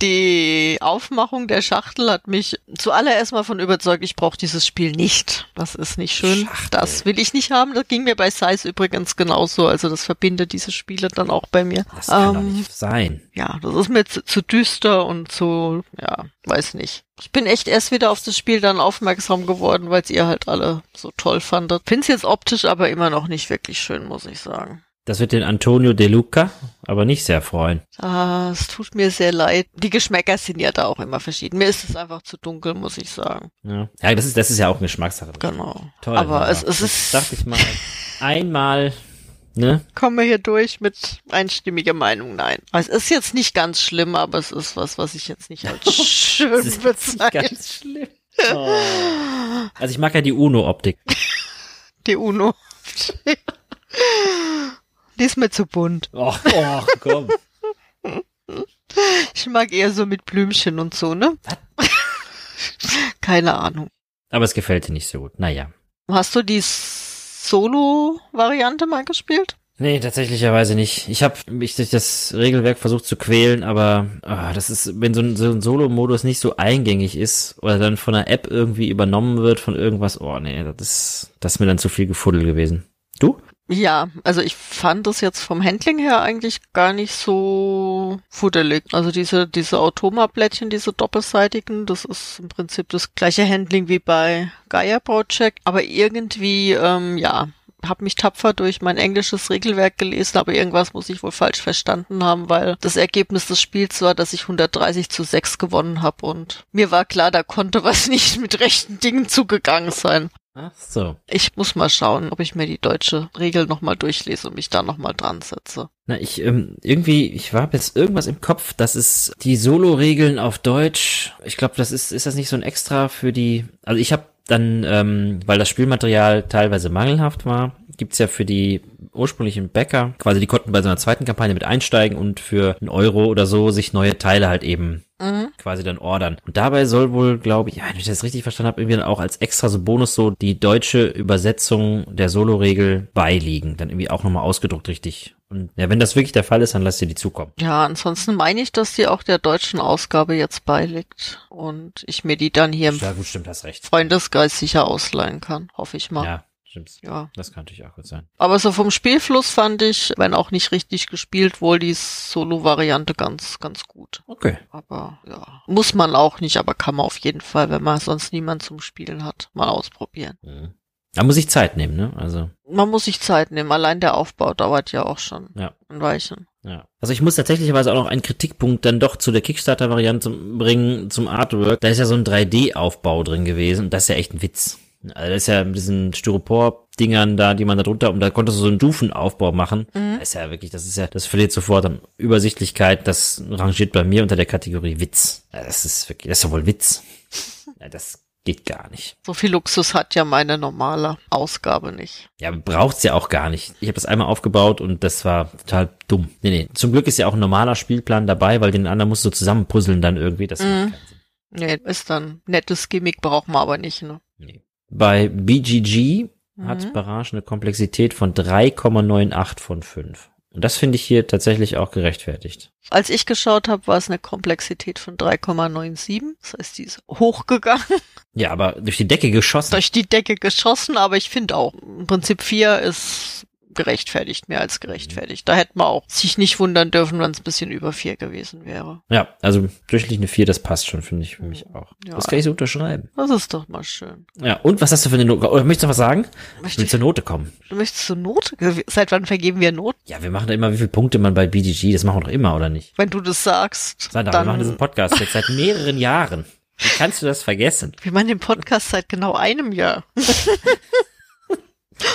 Die Aufmachung der Schachtel hat mich zuallererst mal von überzeugt, ich brauche dieses Spiel nicht. Das ist nicht schön. Schachtel. Das will ich nicht haben. Das ging mir bei Size übrigens genauso. Also das verbindet diese Spiele dann auch bei mir. Das kann ähm, doch nicht sein. Ja, das ist mir zu, zu düster und zu, ja, weiß nicht. Ich bin echt erst wieder auf das Spiel dann aufmerksam geworden, weil ihr halt alle so toll fandet. Find's jetzt optisch aber immer noch nicht wirklich schön, muss ich sagen. Das wird den Antonio De Luca aber nicht sehr freuen. Ah, es tut mir sehr leid. Die Geschmäcker sind ja da auch immer verschieden. Mir ist es einfach zu dunkel, muss ich sagen. Ja, ja das ist das ist ja auch eine Geschmackssache. Genau. Toll. Aber ja. es, es ist. Dachte ich mal einmal. Ne? Kommen wir hier durch mit einstimmiger Meinung? Nein. Es ist jetzt nicht ganz schlimm, aber es ist was, was ich jetzt nicht als <laughs> schön bezeichne. Ganz schlimm. Oh. Also ich mag ja die Uno-Optik. <laughs> Die Uno-Optik. Die ist mir zu bunt. <laughs> Ach, ach komm. Ich mag eher so mit Blümchen und so, ne? <laughs> Keine Ahnung. Aber es gefällt dir nicht so gut. Naja. Hast du die Solo-Variante mal gespielt? Nee, tatsächlicherweise nicht. Ich habe mich durch das Regelwerk versucht zu quälen, aber oh, das ist, wenn so ein, so ein Solo-Modus nicht so eingängig ist oder dann von einer App irgendwie übernommen wird von irgendwas, oh nee, das ist, das ist mir dann zu viel Gefuddel gewesen. Du? Ja, also ich fand das jetzt vom Handling her eigentlich gar nicht so fuddelig. Also diese, diese Automa-Blättchen, diese doppelseitigen, das ist im Prinzip das gleiche Handling wie bei Gaia Project, aber irgendwie, ähm, ja, habe mich tapfer durch mein englisches Regelwerk gelesen, aber irgendwas muss ich wohl falsch verstanden haben, weil das Ergebnis des Spiels war, dass ich 130 zu 6 gewonnen habe und mir war klar, da konnte was <laughs> nicht mit rechten Dingen zugegangen sein. Ach so. Ich muss mal schauen, ob ich mir die deutsche Regel nochmal durchlese und mich da nochmal dran setze. Na, ich, ähm, irgendwie, ich war jetzt irgendwas im Kopf, das ist die Solo-Regeln auf Deutsch. Ich glaube, das ist, ist das nicht so ein Extra für die, also ich habe dann, ähm, weil das Spielmaterial teilweise mangelhaft war, gibt's ja für die ursprünglichen Bäcker, quasi die konnten bei so einer zweiten Kampagne mit einsteigen und für einen Euro oder so sich neue Teile halt eben mhm. quasi dann ordern. Und dabei soll wohl, glaube ich, ja, wenn ich das richtig verstanden habe, irgendwie dann auch als extra so Bonus so die deutsche Übersetzung der Solo-Regel beiliegen. Dann irgendwie auch nochmal ausgedruckt richtig. Und ja, wenn das wirklich der Fall ist, dann lass dir die zukommen. Ja, ansonsten meine ich, dass die auch der deutschen Ausgabe jetzt beiliegt und ich mir die dann hier im ja, gut, stimmt, hast recht. Freundesgeist sicher ausleihen kann, hoffe ich mal. Ja, Stimmt. Ja. Das kann natürlich auch gut sein. Aber so vom Spielfluss fand ich, wenn auch nicht richtig gespielt, wohl die Solo-Variante ganz, ganz gut. Okay. Aber ja, muss man auch nicht, aber kann man auf jeden Fall, wenn man sonst niemand zum Spielen hat, mal ausprobieren. Mhm. Da muss ich Zeit nehmen, ne? Also. Man muss sich Zeit nehmen. Allein der Aufbau dauert ja auch schon ja. ein Weilchen. Ja. Also ich muss tatsächlicherweise auch noch einen Kritikpunkt dann doch zu der Kickstarter-Variante bringen, zum Artwork. Da ist ja so ein 3D-Aufbau drin gewesen das ist ja echt ein Witz. Also das ist ja mit diesen Styropor-Dingern da, die man da drunter, und da konntest du so einen Dufenaufbau machen. Das ist ja wirklich, das ist ja, das verliert sofort an Übersichtlichkeit. Das rangiert bei mir unter der Kategorie Witz. Das ist wirklich, das ist ja wohl Witz. Das geht gar nicht. So viel Luxus hat ja meine normale Ausgabe nicht. Ja, braucht's ja auch gar nicht. Ich habe das einmal aufgebaut und das war total dumm. Nee, nee. Zum Glück ist ja auch ein normaler Spielplan dabei, weil den anderen musst du zusammenpuzzeln dann irgendwie. Das macht keinen Sinn. Nee, ist dann nettes Gimmick, braucht man aber nicht, ne? Nee. Bei BGG hat Mhm. Barrage eine Komplexität von 3,98 von 5. Und das finde ich hier tatsächlich auch gerechtfertigt. Als ich geschaut habe, war es eine Komplexität von 3,97. Das heißt, die ist hochgegangen, Ja, aber durch die Decke geschossen. durch die Decke geschossen, aber ich finde auch, im Prinzip 4 ist gerechtfertigt, mehr als gerechtfertigt. Da hätte man auch sich nicht wundern dürfen, wenn es ein bisschen über 4 gewesen wäre. Ja, also durchschnittlich eine 4, das passt schon, finde ich für mich auch. Ja. Das kann ich so unterschreiben. Das ist doch mal schön. Ja, und was hast du für eine Note? Oder möchtest du noch was sagen? Ich Möchte will ich, zur Note kommen. du möchtest zur Note? Seit wann vergeben wir Noten? Ja, wir machen da immer, wie viele Punkte man bei BGG, das machen wir doch immer, oder nicht? Wenn du das sagst, Sandra, wir machen diesen dann, Podcast jetzt seit mehreren Jahren. Wie kannst du das vergessen? wir machen den Podcast seit genau einem Jahr. <laughs>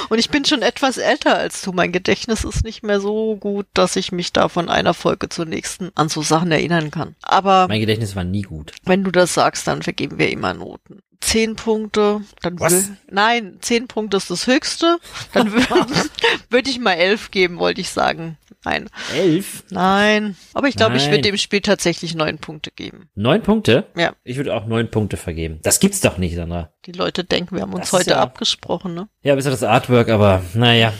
Und ich bin schon etwas älter als du. Mein Gedächtnis ist nicht mehr so gut, dass ich mich da von einer Folge zur nächsten an so Sachen erinnern kann. Aber Mein Gedächtnis war nie gut. wenn du das sagst, dann vergeben wir immer Noten. Zehn Punkte, dann Was? nein, zehn Punkte ist das höchste. Dann <laughs> würde würd ich mal elf geben, wollte ich sagen. Nein, Elf? nein. Aber ich glaube, ich würde dem Spiel tatsächlich neun Punkte geben. Neun Punkte? Ja, Ich würde auch neun Punkte vergeben. Das gibt's doch nicht, Sandra. die Leute denken, wir haben uns Das heute ja- abgesprochen, ne? Ja, bis auf das Artwork, aber naja.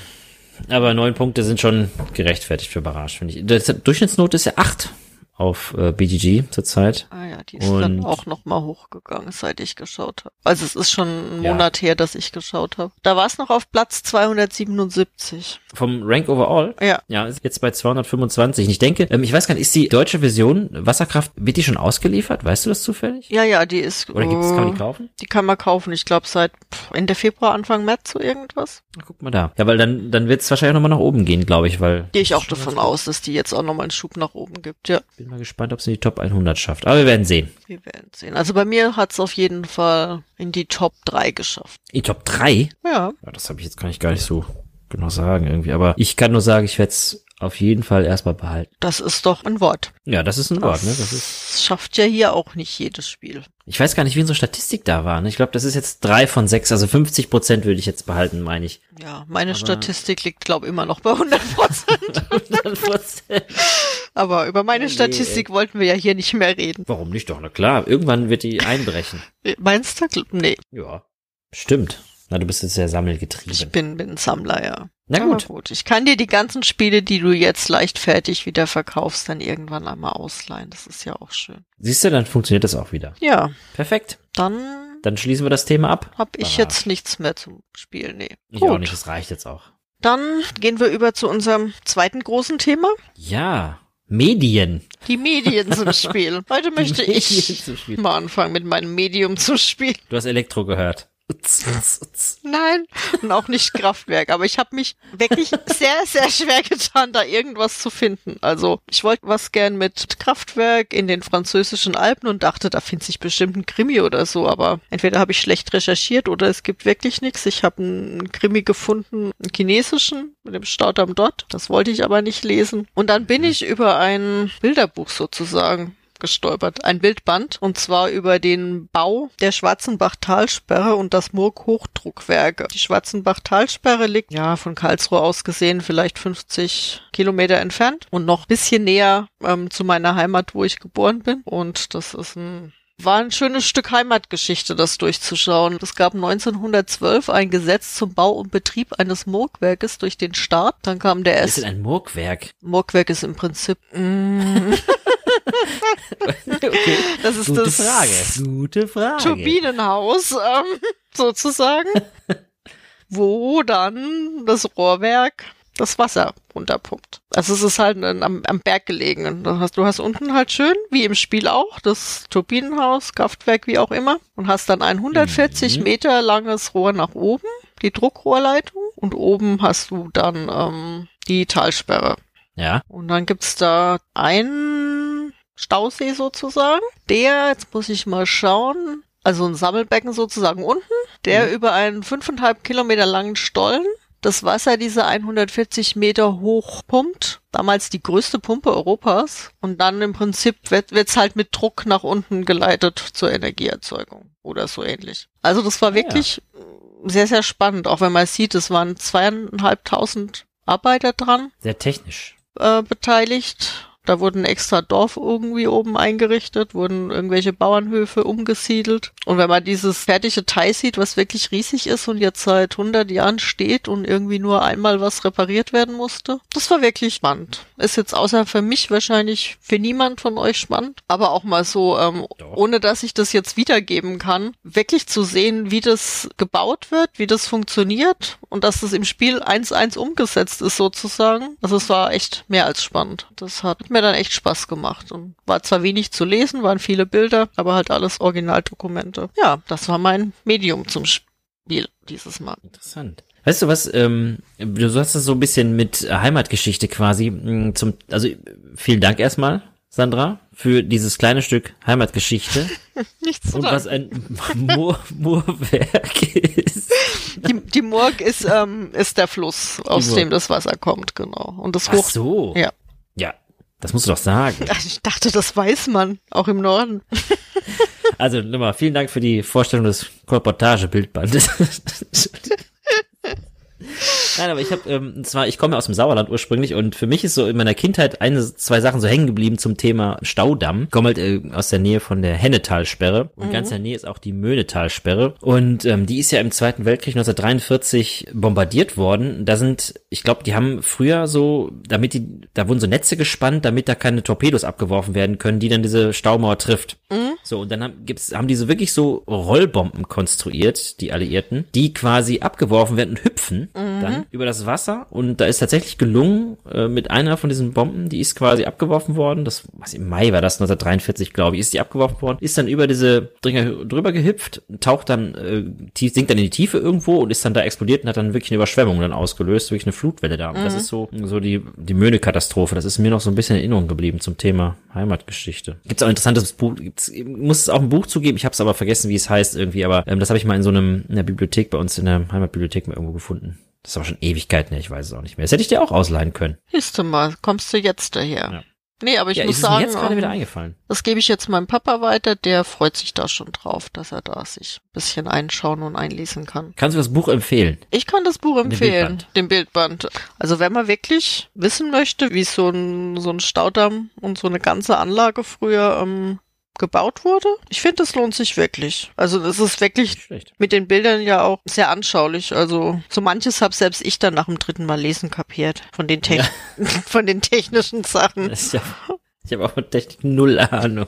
Aber neun Punkte sind schon gerechtfertigt für Barrage, finde ich. Die Durchschnittsnote ist ja acht auf äh, BGG zurzeit. Ah ja, die ist dann Und- auch noch mal hochgegangen, seit ich geschaut habe. Also es ist schon ein Ja. Monat her, dass ich geschaut habe. Da war es noch auf Platz 277. Vom Rank Overall? Ja. Ja, ist jetzt bei 225. Und ich denke, ähm, ich weiß gar nicht, ist die deutsche Version Wasserkraft, wird die schon ausgeliefert? Weißt du das zufällig? Ja, ja, die ist. Oder gibt's, kann man die äh, kaufen? Die kann man kaufen. Ich glaube seit pff, Ende Februar, Anfang März so irgendwas. Na, guck mal da. Ja, weil dann, dann wird's wahrscheinlich nochmal nach oben gehen, glaube ich, weil. Gehe ich auch davon aus, dass die jetzt auch nochmal einen Schub nach oben gibt. Ja, Bin mal gespannt, ob sie in die Top 100 schafft. Aber wir werden sehen. wir werden sehen. Also bei mir hat's auf jeden Fall in die Top 3 geschafft. In die Top 3? Ja, Ja, das habe ich jetzt kann ich gar nicht so genau sagen irgendwie. Aber ich kann nur sagen, ich werde es auf jeden Fall erstmal behalten. das ist doch ein Wort. Ja, das ist ein Wort, ne? Das ist. Das schafft ja hier auch nicht jedes Spiel. Ich weiß gar nicht, wie unsere Statistik da war. Ne? Ich glaube, das ist jetzt drei von sechs, also 50 Prozent würde ich jetzt behalten, meine ich. Ja, meine Statistik liegt, glaube immer noch bei 100 Prozent. <laughs> 100%. Aber über meine je, Statistik wollten wir ja hier nicht mehr reden. Warum nicht doch? Na klar, irgendwann wird die einbrechen. Meinst du? Nee, Ja, stimmt. Na, du bist jetzt sehr ich sammelgetrieben. bin, bin ein Sammler, ja. Na gut. gut. Ich kann dir die ganzen Spiele, die du jetzt leichtfertig wieder verkaufst, dann irgendwann einmal ausleihen. Das ist ja auch schön. Siehst du, dann funktioniert das auch wieder. Ja, Perfekt. dann Dann schließen wir das Thema ab. hab ich Barrage. jetzt nichts mehr zum Spielen. Nee. Ich gut. auch nicht, das reicht jetzt auch. Dann gehen wir über zu unserem zweiten großen Thema. Ja, Medien. Die Medien zum <laughs> Spiel. Heute möchte ich mal anfangen mit meinem Medium zu spielen. Du hast Elektro gehört. Utz, utz, utz. Nein, und auch nicht Kraftwerk. Aber ich habe mich wirklich sehr, sehr schwer getan, da irgendwas zu finden. Also ich wollte was gern mit Kraftwerk in den französischen Alpen und dachte, da findet sich bestimmt ein Krimi oder so. Aber entweder habe ich schlecht recherchiert oder es gibt wirklich nichts. Ich habe einen Krimi gefunden, einen chinesischen mit dem Staudamm dort. Das wollte ich aber nicht lesen. Und dann bin ich über ein Bilderbuch sozusagen gestolpert. Ein Bildband und zwar über den Bau der Schwarzenbach-Talsperre und das Murg-Hochdruckwerke. Die Schwarzenbach-Talsperre liegt ja von Karlsruhe aus gesehen vielleicht 50 Kilometer entfernt und noch bisschen näher ähm, zu meiner Heimat, wo ich geboren bin. Und das ist ein war ein schönes Stück Heimatgeschichte, das durchzuschauen. Es gab 1912 ein Gesetz zum Bau und Betrieb eines Murgwerkes durch den Staat. Dann kam der erste ist ein Murkwerk. Murgwerk ist im Prinzip mm, <laughs> <laughs> okay. das ist Gute das Frage. Gute Frage. Turbinenhaus ähm, <laughs> sozusagen, <laughs> wo dann das Rohrwerk das Wasser runterpumpt. Also es ist halt ein, am, am Berg gelegen. Du hast, du hast unten halt schön, wie im Spiel auch, das Turbinenhaus, Kraftwerk, wie auch immer, und hast dann ein 140 Mhm. Meter langes Rohr nach oben, die Druckrohrleitung, und oben hast du dann ähm, die Talsperre. Ja. Und dann gibt's da einen Stausee sozusagen. Der, jetzt muss ich mal schauen, also ein Sammelbecken sozusagen unten, der Mhm. über einen fünfeinhalb Kilometer langen Stollen das Wasser diese 140 Meter hoch pumpt. Damals die größte Pumpe Europas. Und dann im Prinzip wird wird's halt mit Druck nach unten geleitet zur Energieerzeugung oder so ähnlich. Also das war Ah, wirklich sehr, sehr spannend. Auch wenn man sieht, es waren zweieinhalbtausend Arbeiter dran Sehr technisch. äh, beteiligt. Da wurden ein extra Dorf irgendwie oben eingerichtet, wurden irgendwelche Bauernhöfe umgesiedelt. Und wenn man dieses fertige Teil sieht, was wirklich riesig ist und jetzt seit 100 Jahren steht und irgendwie nur einmal was repariert werden musste, das war wirklich spannend. Ist jetzt außer für mich wahrscheinlich für niemand von euch spannend, aber auch mal so, ähm, ohne dass ich das jetzt wiedergeben kann, wirklich zu sehen, wie das gebaut wird, wie das funktioniert und dass das im Spiel 1-1 umgesetzt ist sozusagen. Also es war echt mehr als spannend. Das hat mir dann echt Spaß gemacht und war zwar wenig zu lesen, waren viele Bilder, aber halt alles Originaldokumente. Ja, das war mein Medium zum Spiel dieses Mal. Interessant. Weißt du was, ähm, du hast das so ein bisschen mit Heimatgeschichte quasi mh, zum, also vielen Dank erstmal, Sandra, für dieses kleine Stück Heimatgeschichte <laughs> Nichts zu und was ein Mur Murwerk ist. Die, die Murg ist, ähm, ist der Fluss, aus Murg. dem das Wasser kommt, genau. Und das Ach Hoch. so. Ja. Ja, das musst du doch sagen. Ich dachte, das weiß man, auch im Norden. Also nochmal, vielen Dank für die Vorstellung des Kolportagebildbandes. <laughs> Nein, aber ich habe, ähm, zwar, ich komme aus dem Sauerland ursprünglich und für mich ist so in meiner Kindheit eine, zwei Sachen so hängen geblieben zum Thema Staudamm. Ich komme halt äh, aus der Nähe von der Hennetalsperre und ganz in der Nähe ist auch die Möhnetalsperre und ähm, die ist ja im Zweiten Weltkrieg 1943 bombardiert worden. Da sind, ich glaube, die haben früher so, damit die, da wurden so Netze gespannt, damit da keine Torpedos abgeworfen werden können, die dann diese Staumauer trifft. So, und dann haben, gibt's, haben diese wirklich so Rollbomben konstruiert, die Alliierten, die quasi abgeworfen werden und hüpfen dann über das Wasser. Und da ist tatsächlich gelungen, äh, mit einer von diesen Bomben, die ist quasi abgeworfen worden. Das, was im Mai war das, 1943, glaube ich, ist die abgeworfen worden, ist dann über diese Dinger drüber gehüpft, taucht dann, äh, tief, sinkt dann in die Tiefe irgendwo und ist dann da explodiert und hat dann wirklich eine Überschwemmung dann ausgelöst, wirklich eine Flutwelle da. Und das ist so, so die, die Möhne-Katastrophe. Das ist mir noch so ein bisschen in Erinnerung geblieben zum Thema Heimatgeschichte. Gibt's auch ein interessantes Buch, gibt's, muss es auch ein Buch zugeben, ich habe es aber vergessen, wie es heißt irgendwie, aber ähm, das habe ich mal in so einem, in der Bibliothek bei uns in der Heimatbibliothek mal irgendwo gefunden. Das ist aber schon Ewigkeiten, ich weiß es auch nicht mehr. Das hätte ich dir auch ausleihen können. Siehst du mal, kommst du jetzt daher. Ja. Nee, aber ich ja, muss ist es mir sagen, jetzt gerade wieder ähm, eingefallen. das gebe ich jetzt meinem Papa weiter, der freut sich da schon drauf, dass er da sich ein bisschen einschauen und einlesen kann. Kannst du das Buch empfehlen? Ich kann das Buch empfehlen, Bildband. den Bildband. Also wenn man wirklich wissen möchte, wie so ein, so ein Staudamm und so eine ganze Anlage früher ähm, gebaut wurde, ich finde, es lohnt sich wirklich. Also es ist wirklich schlecht. mit den Bildern ja auch sehr anschaulich. Also so manches habe selbst ich dann nach dem dritten Mal lesen kapiert von den, Te <laughs> von den technischen Sachen. Das ja, ich habe auch von Technik null Ahnung.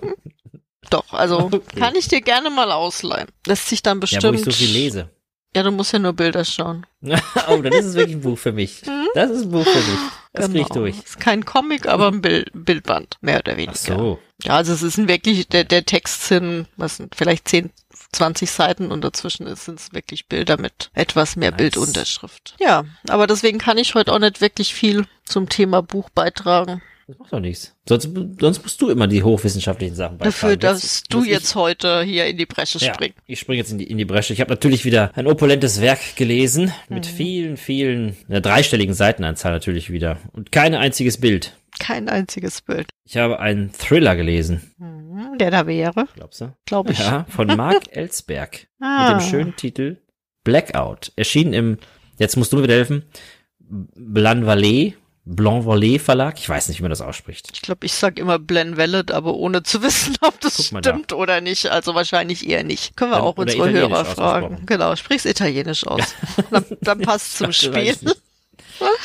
Doch, also <laughs> Okay. kann ich dir gerne mal ausleihen. Lässt sich dann Ja, bestimmt. wo ich so viel lese. Ja, du musst ja nur Bilder schauen. <laughs> oh, dann ist es wirklich ein Buch für mich. Das ist ein Buch für mich. Das krieg Genau. durch. Ist kein Comic, aber ein Bild, Bildband, mehr oder weniger. Ach so. Ja, also es ist wirklich, der, der Text sind, was sind, vielleicht 10, 20 Seiten und dazwischen sind es wirklich Bilder mit etwas mehr Nice. Bildunterschrift. Ja, aber deswegen kann ich heute auch nicht wirklich viel zum Thema Buch beitragen. Das macht doch nichts. Sonst, sonst musst du immer die hochwissenschaftlichen Sachen Dafür, beitragen. dass du muss ich- jetzt heute hier in die Bresche Ja, springst. ich springe jetzt in die, in die Bresche. Ich habe natürlich wieder ein opulentes Werk gelesen, Mhm. mit vielen, vielen, einer dreistelligen Seitenanzahl natürlich wieder. Und kein einziges Bild. Kein einziges Bild. Ich habe einen Thriller gelesen, Mhm, Der da wäre, glaubst du? glaube ich. Ja, von Mark <laughs> Ellsberg. Ah. Mit dem schönen Titel Blackout. Erschienen im, jetzt musst du mir wieder helfen, Blanc Vallée, Blanc Vallée Verlag. Ich weiß nicht, wie man das ausspricht. Ich glaube, ich sag immer Glenn Vellet, aber ohne zu wissen, <laughs> ob das mal da. stimmt oder nicht. Also wahrscheinlich eher nicht. Können wir Dann- auch unsere Hörer fragen. Genau, sprich's italienisch aus. <laughs> <laughs> Dann, dann passt zum Spiel.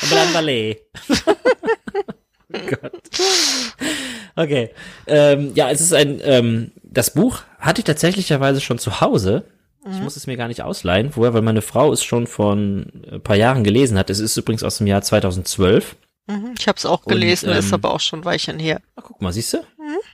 Blanc Vallée. oh Gott. Okay. Ähm, ja, es ist ein, ähm, das Buch hatte ich tatsächlicherweise schon zu Hause. Ich muss es mir gar nicht ausleihen. Woher? Weil meine Frau es schon vor ein paar Jahren gelesen hat. Es ist übrigens aus dem Jahr 2012. Mhm, Ich habe es auch gelesen, Und, ist ähm, aber auch schon ein Weilchen her. Ah, guck mal, siehst du?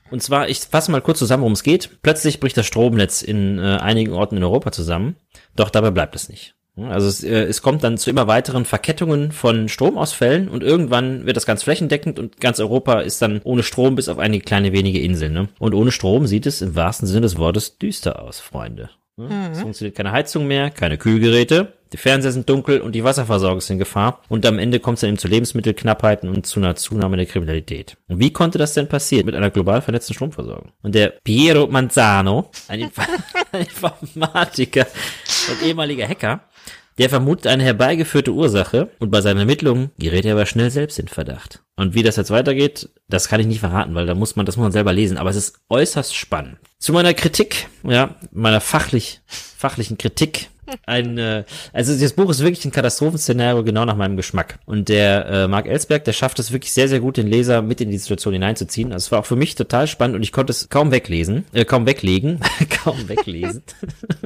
Und zwar, ich fasse mal kurz zusammen, worum es geht. Plötzlich bricht das Stromnetz in äh, einigen Orten in Europa zusammen. Doch dabei bleibt es nicht. Also es, äh, es kommt dann zu immer weiteren Verkettungen von Stromausfällen und irgendwann wird das ganz flächendeckend und ganz Europa ist dann ohne Strom bis auf einige kleine wenige Inseln. Ne? Und ohne Strom sieht es im wahrsten Sinne des Wortes düster aus, Freunde. Ne? Mhm. Es funktioniert keine Heizung mehr, keine Kühlgeräte, die Fernseher sind dunkel und die Wasserversorgung ist in Gefahr. Und am Ende kommt es dann eben zu Lebensmittelknappheiten und zu einer Zunahme der Kriminalität. Und wie konnte das denn passieren mit einer global vernetzten Stromversorgung? Und der Piero Manzano, ein, Inf <laughs> ein Informatiker und ehemaliger Hacker, der vermutet eine herbeigeführte Ursache und bei seinen Ermittlungen gerät er aber schnell selbst in Verdacht. Und wie das jetzt weitergeht, das kann ich nicht verraten, weil da muss man, das muss man selber lesen, aber es ist äußerst spannend. Zu meiner Kritik, ja, meiner fachlich, fachlichen Kritik ein, äh, also das Buch ist wirklich ein Katastrophenszenario genau nach meinem Geschmack. Und der äh, Mark Ellsberg, der schafft es wirklich sehr, sehr gut, den Leser mit in die Situation hineinzuziehen. Also es war auch für mich total spannend und ich konnte es kaum weglesen, äh, kaum weglegen, <laughs> kaum weglesen.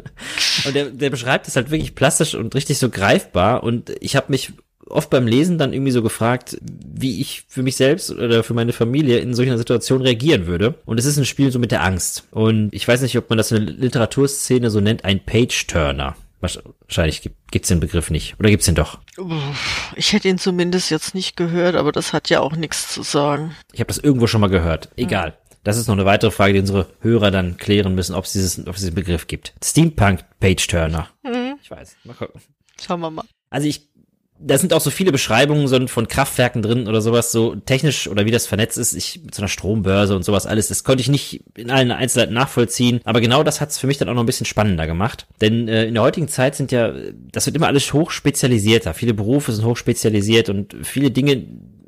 <laughs> und der, der beschreibt es halt wirklich plastisch und richtig so greifbar. Und ich habe mich oft beim Lesen dann irgendwie so gefragt, wie ich für mich selbst oder für meine Familie in solcher Situation reagieren würde. Und es ist ein Spiel so mit der Angst. Und ich weiß nicht, ob man das in der Literaturszene so nennt, ein Page-Turner. Wahrscheinlich gibt's den Begriff nicht. Oder gibt's den doch? Ich hätte ihn zumindest jetzt nicht gehört, aber das hat ja auch nichts zu sagen. Ich habe das irgendwo schon mal gehört. Egal. Mhm. Das ist noch eine weitere Frage, die unsere Hörer dann klären müssen, ob es dieses, ob es diesen Begriff gibt. Steampunk Page Turner. Mhm. Ich weiß. Mal gucken. Schauen wir mal. Also ich da sind auch so viele Beschreibungen von Kraftwerken drin oder sowas, so technisch oder wie das vernetzt ist, ich mit so einer Strombörse und sowas alles, das konnte ich nicht in allen Einzelheiten nachvollziehen, aber genau das hat es für mich dann auch noch ein bisschen spannender gemacht, denn äh, in der heutigen Zeit sind ja, das wird immer alles hoch spezialisierter, viele Berufe sind hoch spezialisiert und viele Dinge,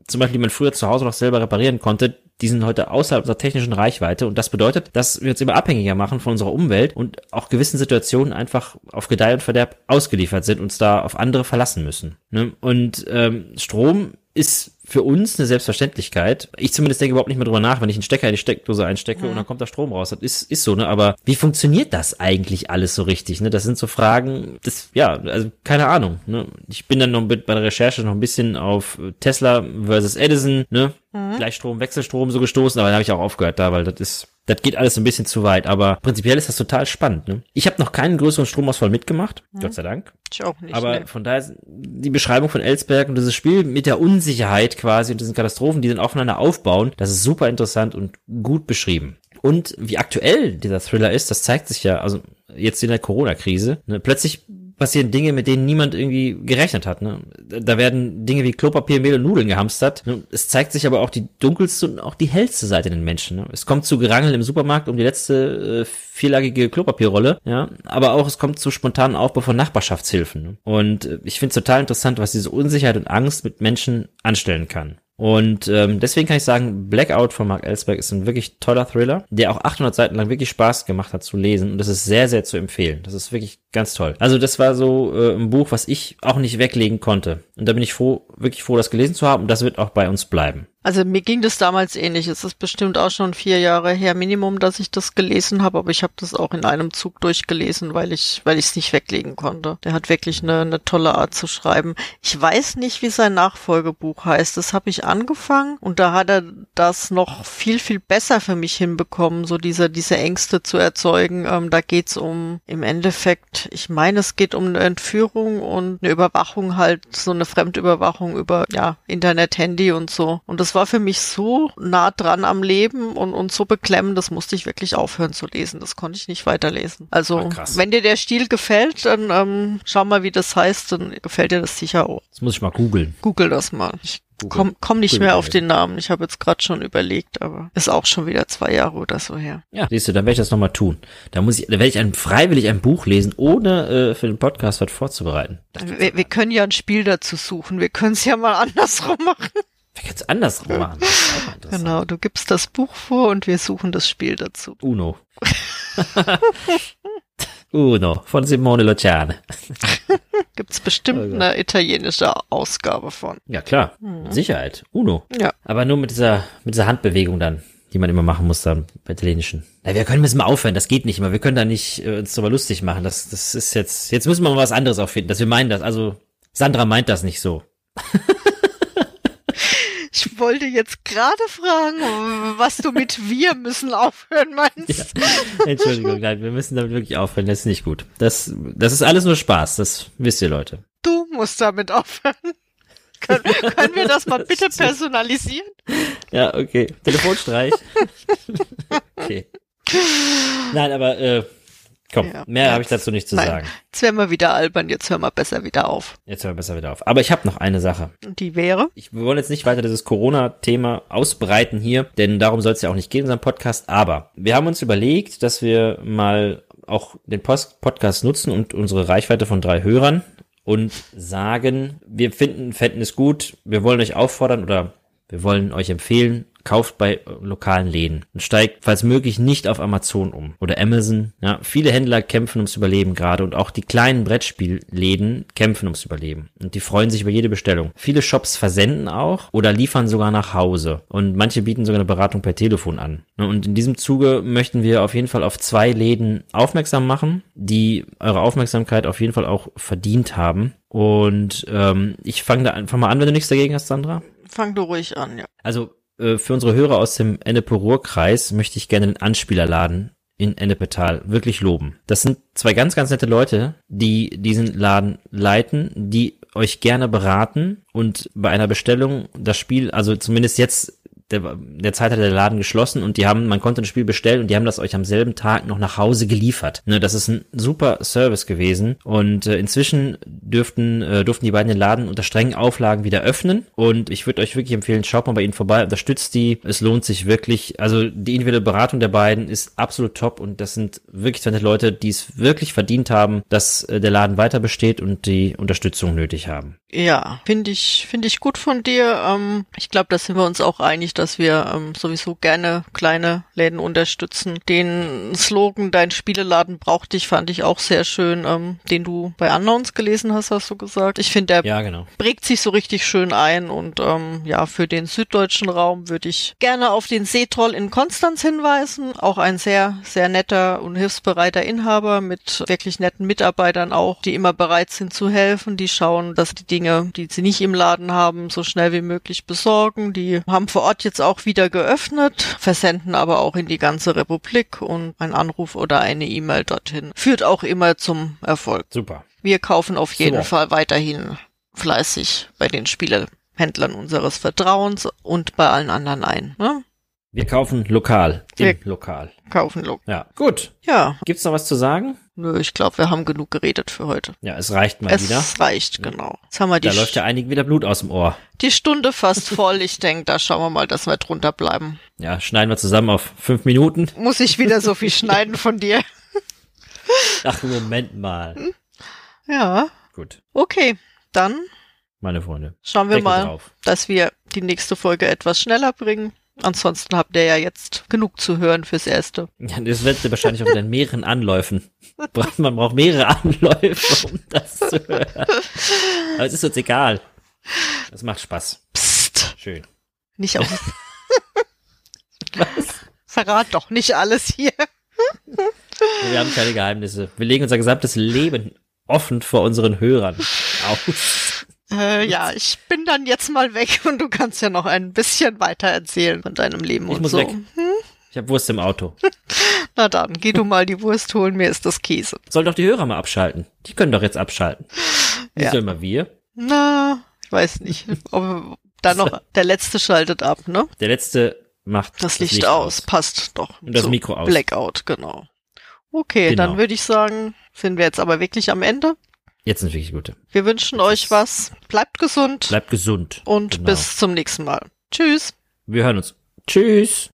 zum Beispiel, die man früher zu Hause noch selber reparieren konnte, die sind heute außerhalb unserer technischen Reichweite und das bedeutet, dass wir uns immer abhängiger machen von unserer Umwelt und auch gewissen Situationen einfach auf Gedeih und Verderb ausgeliefert sind, uns da auf andere verlassen müssen. Ne? Und ähm, Strom ist für uns eine Selbstverständlichkeit. Ich zumindest denke überhaupt nicht mehr drüber nach, wenn ich einen Stecker in die Steckdose einstecke mhm. und dann kommt da Strom raus. Das ist, ist so, ne? Aber wie funktioniert das eigentlich alles so richtig, ne? Das sind so Fragen, das, ja, also keine Ahnung, ne? Ich bin dann noch bei der Recherche noch ein bisschen auf Tesla versus Edison, ne? Mhm. Gleichstrom, Wechselstrom so gestoßen, aber da habe ich auch aufgehört da, weil das ist das geht alles ein bisschen zu weit, aber prinzipiell ist das total spannend. Ne? Ich habe noch keinen größeren Stromausfall mitgemacht, mhm. Gott sei Dank. Ich auch nicht. Aber nee. von daher ist die Beschreibung von Ellsberg und dieses Spiel mit der Unsicherheit quasi und diesen Katastrophen, die dann aufeinander aufbauen, das ist super interessant und gut beschrieben. Und wie aktuell dieser Thriller ist, das zeigt sich ja, also jetzt in der Corona-Krise. Ne? Plötzlich passieren Dinge, mit denen niemand irgendwie gerechnet hat. Ne? Da werden Dinge wie Klopapier, Mehl und Nudeln gehamstert. Es zeigt sich aber auch die dunkelste und auch die hellste Seite in den Menschen. Ne? Es kommt zu Gerangel im Supermarkt um die letzte äh, vierlagige Klopapierrolle, ja, aber auch es kommt zu spontanen Aufbau von Nachbarschaftshilfen. Ne? Und äh, ich finde es total interessant, was diese Unsicherheit und Angst mit Menschen anstellen kann. Und ähm, deswegen kann ich sagen, Blackout von Mark Ellsberg ist ein wirklich toller Thriller, der auch 800 Seiten lang wirklich Spaß gemacht hat zu lesen. Und das ist sehr, sehr zu empfehlen. Das ist wirklich ganz toll. Also das war so äh, ein Buch, was ich auch nicht weglegen konnte. Und da bin ich froh, wirklich froh, das gelesen zu haben. Und das wird auch bei uns bleiben. Also mir ging das damals ähnlich. Es ist bestimmt auch schon vier Jahre her Minimum, dass ich das gelesen habe, aber ich habe das auch in einem Zug durchgelesen, weil ich, weil ich es nicht weglegen konnte. Der hat wirklich eine, eine tolle Art zu schreiben. Ich weiß nicht, wie sein Nachfolgebuch heißt. Das habe ich angefangen und da hat er das noch viel, viel besser für mich hinbekommen, so diese, diese Ängste zu erzeugen. Ähm, da geht's um im Endeffekt, ich meine, es geht um eine Entführung und eine Überwachung halt, so eine Fremdüberwachung über ja, Internet, Handy und so. Und das war für mich so nah dran am Leben und, und so beklemmend, das musste ich wirklich aufhören zu lesen. Das konnte ich nicht weiterlesen. Also, Ach, wenn dir der Stil gefällt, dann ähm, schau mal, wie das heißt, dann gefällt dir das sicher auch. Das muss ich mal googeln. Google das mal. Ich komm, komm nicht mehr auf den Namen. Ich habe jetzt gerade schon überlegt, aber ist auch schon wieder zwei Jahre oder so her. Ja, siehst du, dann werde ich das nochmal tun. Da muss ich, da werde ich ein, freiwillig ein Buch lesen, ohne äh, für den Podcast was vorzubereiten. Wir, wir können ja ein Spiel dazu suchen. Wir können es ja mal <laughs> andersrum machen. Können es andersrum machen. Genau, du gibst das Buch vor und wir suchen das Spiel dazu. Uno. Uno von Simone Luciane. <laughs> Gibt's bestimmt oh eine italienische Ausgabe von. Ja, klar. Mhm. Sicherheit. Uno. Ja. Aber nur mit dieser, mit dieser Handbewegung dann, die man immer machen muss dann bei italienischen. Na, wir können jetzt mal aufhören, das geht nicht immer. Wir können da nicht äh, uns drüber lustig machen. Das, das ist jetzt, jetzt müssen wir mal was anderes auffinden, dass wir meinen das. Also, Sandra meint das nicht so. <laughs> wollte jetzt gerade fragen, was du mit wir müssen aufhören meinst. Ja. Entschuldigung, nein, wir müssen damit wirklich aufhören. Das ist nicht gut. Das, das ist alles nur Spaß. Das wisst ihr, Leute. Du musst damit aufhören. Können, können wir das mal <laughs> bitte personalisieren? Ja, okay. Telefonstreich. <laughs> okay. Nein, aber äh, komm, Ja. mehr habe ich dazu nicht zu Nein. sagen. Jetzt werden wir wieder albern, jetzt hören wir besser wieder auf. Jetzt hören wir besser wieder auf. Aber ich habe noch eine Sache. Und die wäre? Ich, wir wollen jetzt nicht weiter dieses Corona-Thema ausbreiten hier, denn darum soll es ja auch nicht gehen in unserem Podcast. Aber wir haben uns überlegt, dass wir mal auch den Post Podcast nutzen und unsere Reichweite von drei Hörern und sagen, wir finden, fänden es gut, wir wollen euch auffordern oder wir wollen euch empfehlen, kauft bei lokalen Läden und steigt, falls möglich, nicht auf Amazon um oder Amazon. Ja, viele Händler kämpfen ums Überleben gerade und auch die kleinen Brettspielläden kämpfen ums Überleben und die freuen sich über jede Bestellung. Viele Shops versenden auch oder liefern sogar nach Hause und manche bieten sogar eine Beratung per Telefon an. Und in diesem Zuge möchten wir auf jeden Fall auf zwei Läden aufmerksam machen, die eure Aufmerksamkeit auf jeden Fall auch verdient haben. Und ähm, ich fange da einfach mal an, wenn du nichts dagegen hast, Sandra. Fang du ruhig an, ja. Also äh, für unsere Hörer aus dem Ennepe-Ruhr-Kreis möchte ich gerne den Anspielerladen in Ennepetal wirklich loben. Das sind zwei ganz, ganz nette Leute, die diesen Laden leiten, die euch gerne beraten und bei einer Bestellung das Spiel, also zumindest jetzt der, der Zeit hat der Laden geschlossen und die haben, man konnte ein Spiel bestellen und die haben das euch am selben Tag noch nach Hause geliefert. Ne, das ist ein super Service gewesen und äh, inzwischen dürften, äh, durften die beiden den Laden unter strengen Auflagen wieder öffnen und ich würde euch wirklich empfehlen, schaut mal bei ihnen vorbei, unterstützt die, es lohnt sich wirklich. Also die individuelle Beratung der beiden ist absolut top und das sind wirklich zwei Leute, die es wirklich verdient haben, dass äh, der Laden weiter besteht und die Unterstützung nötig haben. Ja, finde ich, finde ich gut von dir. Ähm, ich glaube, da sind wir uns auch einig, dass wir ähm, sowieso gerne kleine Läden unterstützen. Den Slogan, dein Spieleladen braucht dich, fand ich auch sehr schön, ähm, den du bei Unknowns gelesen hast, hast du gesagt. Ich finde, der Ja, genau. prägt sich so richtig schön ein und ähm, ja, für den süddeutschen Raum würde ich gerne auf den Seetroll in Konstanz hinweisen. Auch ein sehr, sehr netter und hilfsbereiter Inhaber mit wirklich netten Mitarbeitern auch, die immer bereit sind zu helfen, die schauen, dass die Dinge, die sie nicht im Laden haben, so schnell wie möglich besorgen. Die haben vor Ort jetzt auch wieder geöffnet, versenden aber auch in die ganze Republik und ein Anruf oder eine E-Mail dorthin führt auch immer zum Erfolg. Super. Wir kaufen auf jeden Super. Fall weiterhin fleißig bei den Spielehändlern unseres Vertrauens und bei allen anderen ein. Ne? Wir kaufen lokal. Im Wir- Lokal. Kaufen Look. Ja. Gut. Ja, Gibt's noch was zu sagen? Nö, ich glaube, wir haben genug geredet für heute. Ja, es reicht mal es wieder. reicht, genau. Jetzt haben wir die, Da läuft ja einigen wieder Blut aus dem Ohr. die Stunde fast <laughs> voll. Ich denke, da schauen wir mal, dass wir drunter bleiben. Ja, schneiden wir zusammen auf fünf Minuten. Muss ich wieder so viel <laughs> schneiden von dir? Ach, Moment mal. Ja, Gut, okay. Dann meine Freunde. schauen wir mal, drauf. dass wir die nächste Folge etwas schneller bringen. Ansonsten habt ihr ja jetzt genug zu hören fürs Erste. Ja, das wird wahrscheinlich auch in mehreren Anläufen. Man braucht mehrere Anläufe, um das zu hören. Aber es ist uns egal. Das macht Spaß. Psst, Schön. nicht auf. <laughs> Verrat doch nicht alles hier. Wir haben keine Geheimnisse. Wir legen unser gesamtes Leben offen vor unseren Hörern aus. Äh, ja, ich bin dann jetzt mal weg <laughs> und du kannst ja noch ein bisschen weiter erzählen von deinem Leben Ich und muss so. weg. Ich habe Wurst im Auto. <laughs> Na dann, geh du mal die Wurst holen, mir ist das Käse. Soll doch die Hörer mal abschalten. Die können doch jetzt abschalten. Ja. nur immer wir. Na, ich weiß nicht. Ob dann noch <laughs> der letzte schaltet ab, ne? Der letzte macht Das Licht, aus. passt doch. Und das Mikro aus. Blackout, genau. Okay, Genau. dann würde ich sagen, sind wir jetzt aber wirklich am Ende. Jetzt sind wirklich gute. Wir wünschen euch was. Bleibt gesund Bleibt gesund. und Genau. bis zum nächsten Mal. Tschüss. Wir hören uns. Tschüss.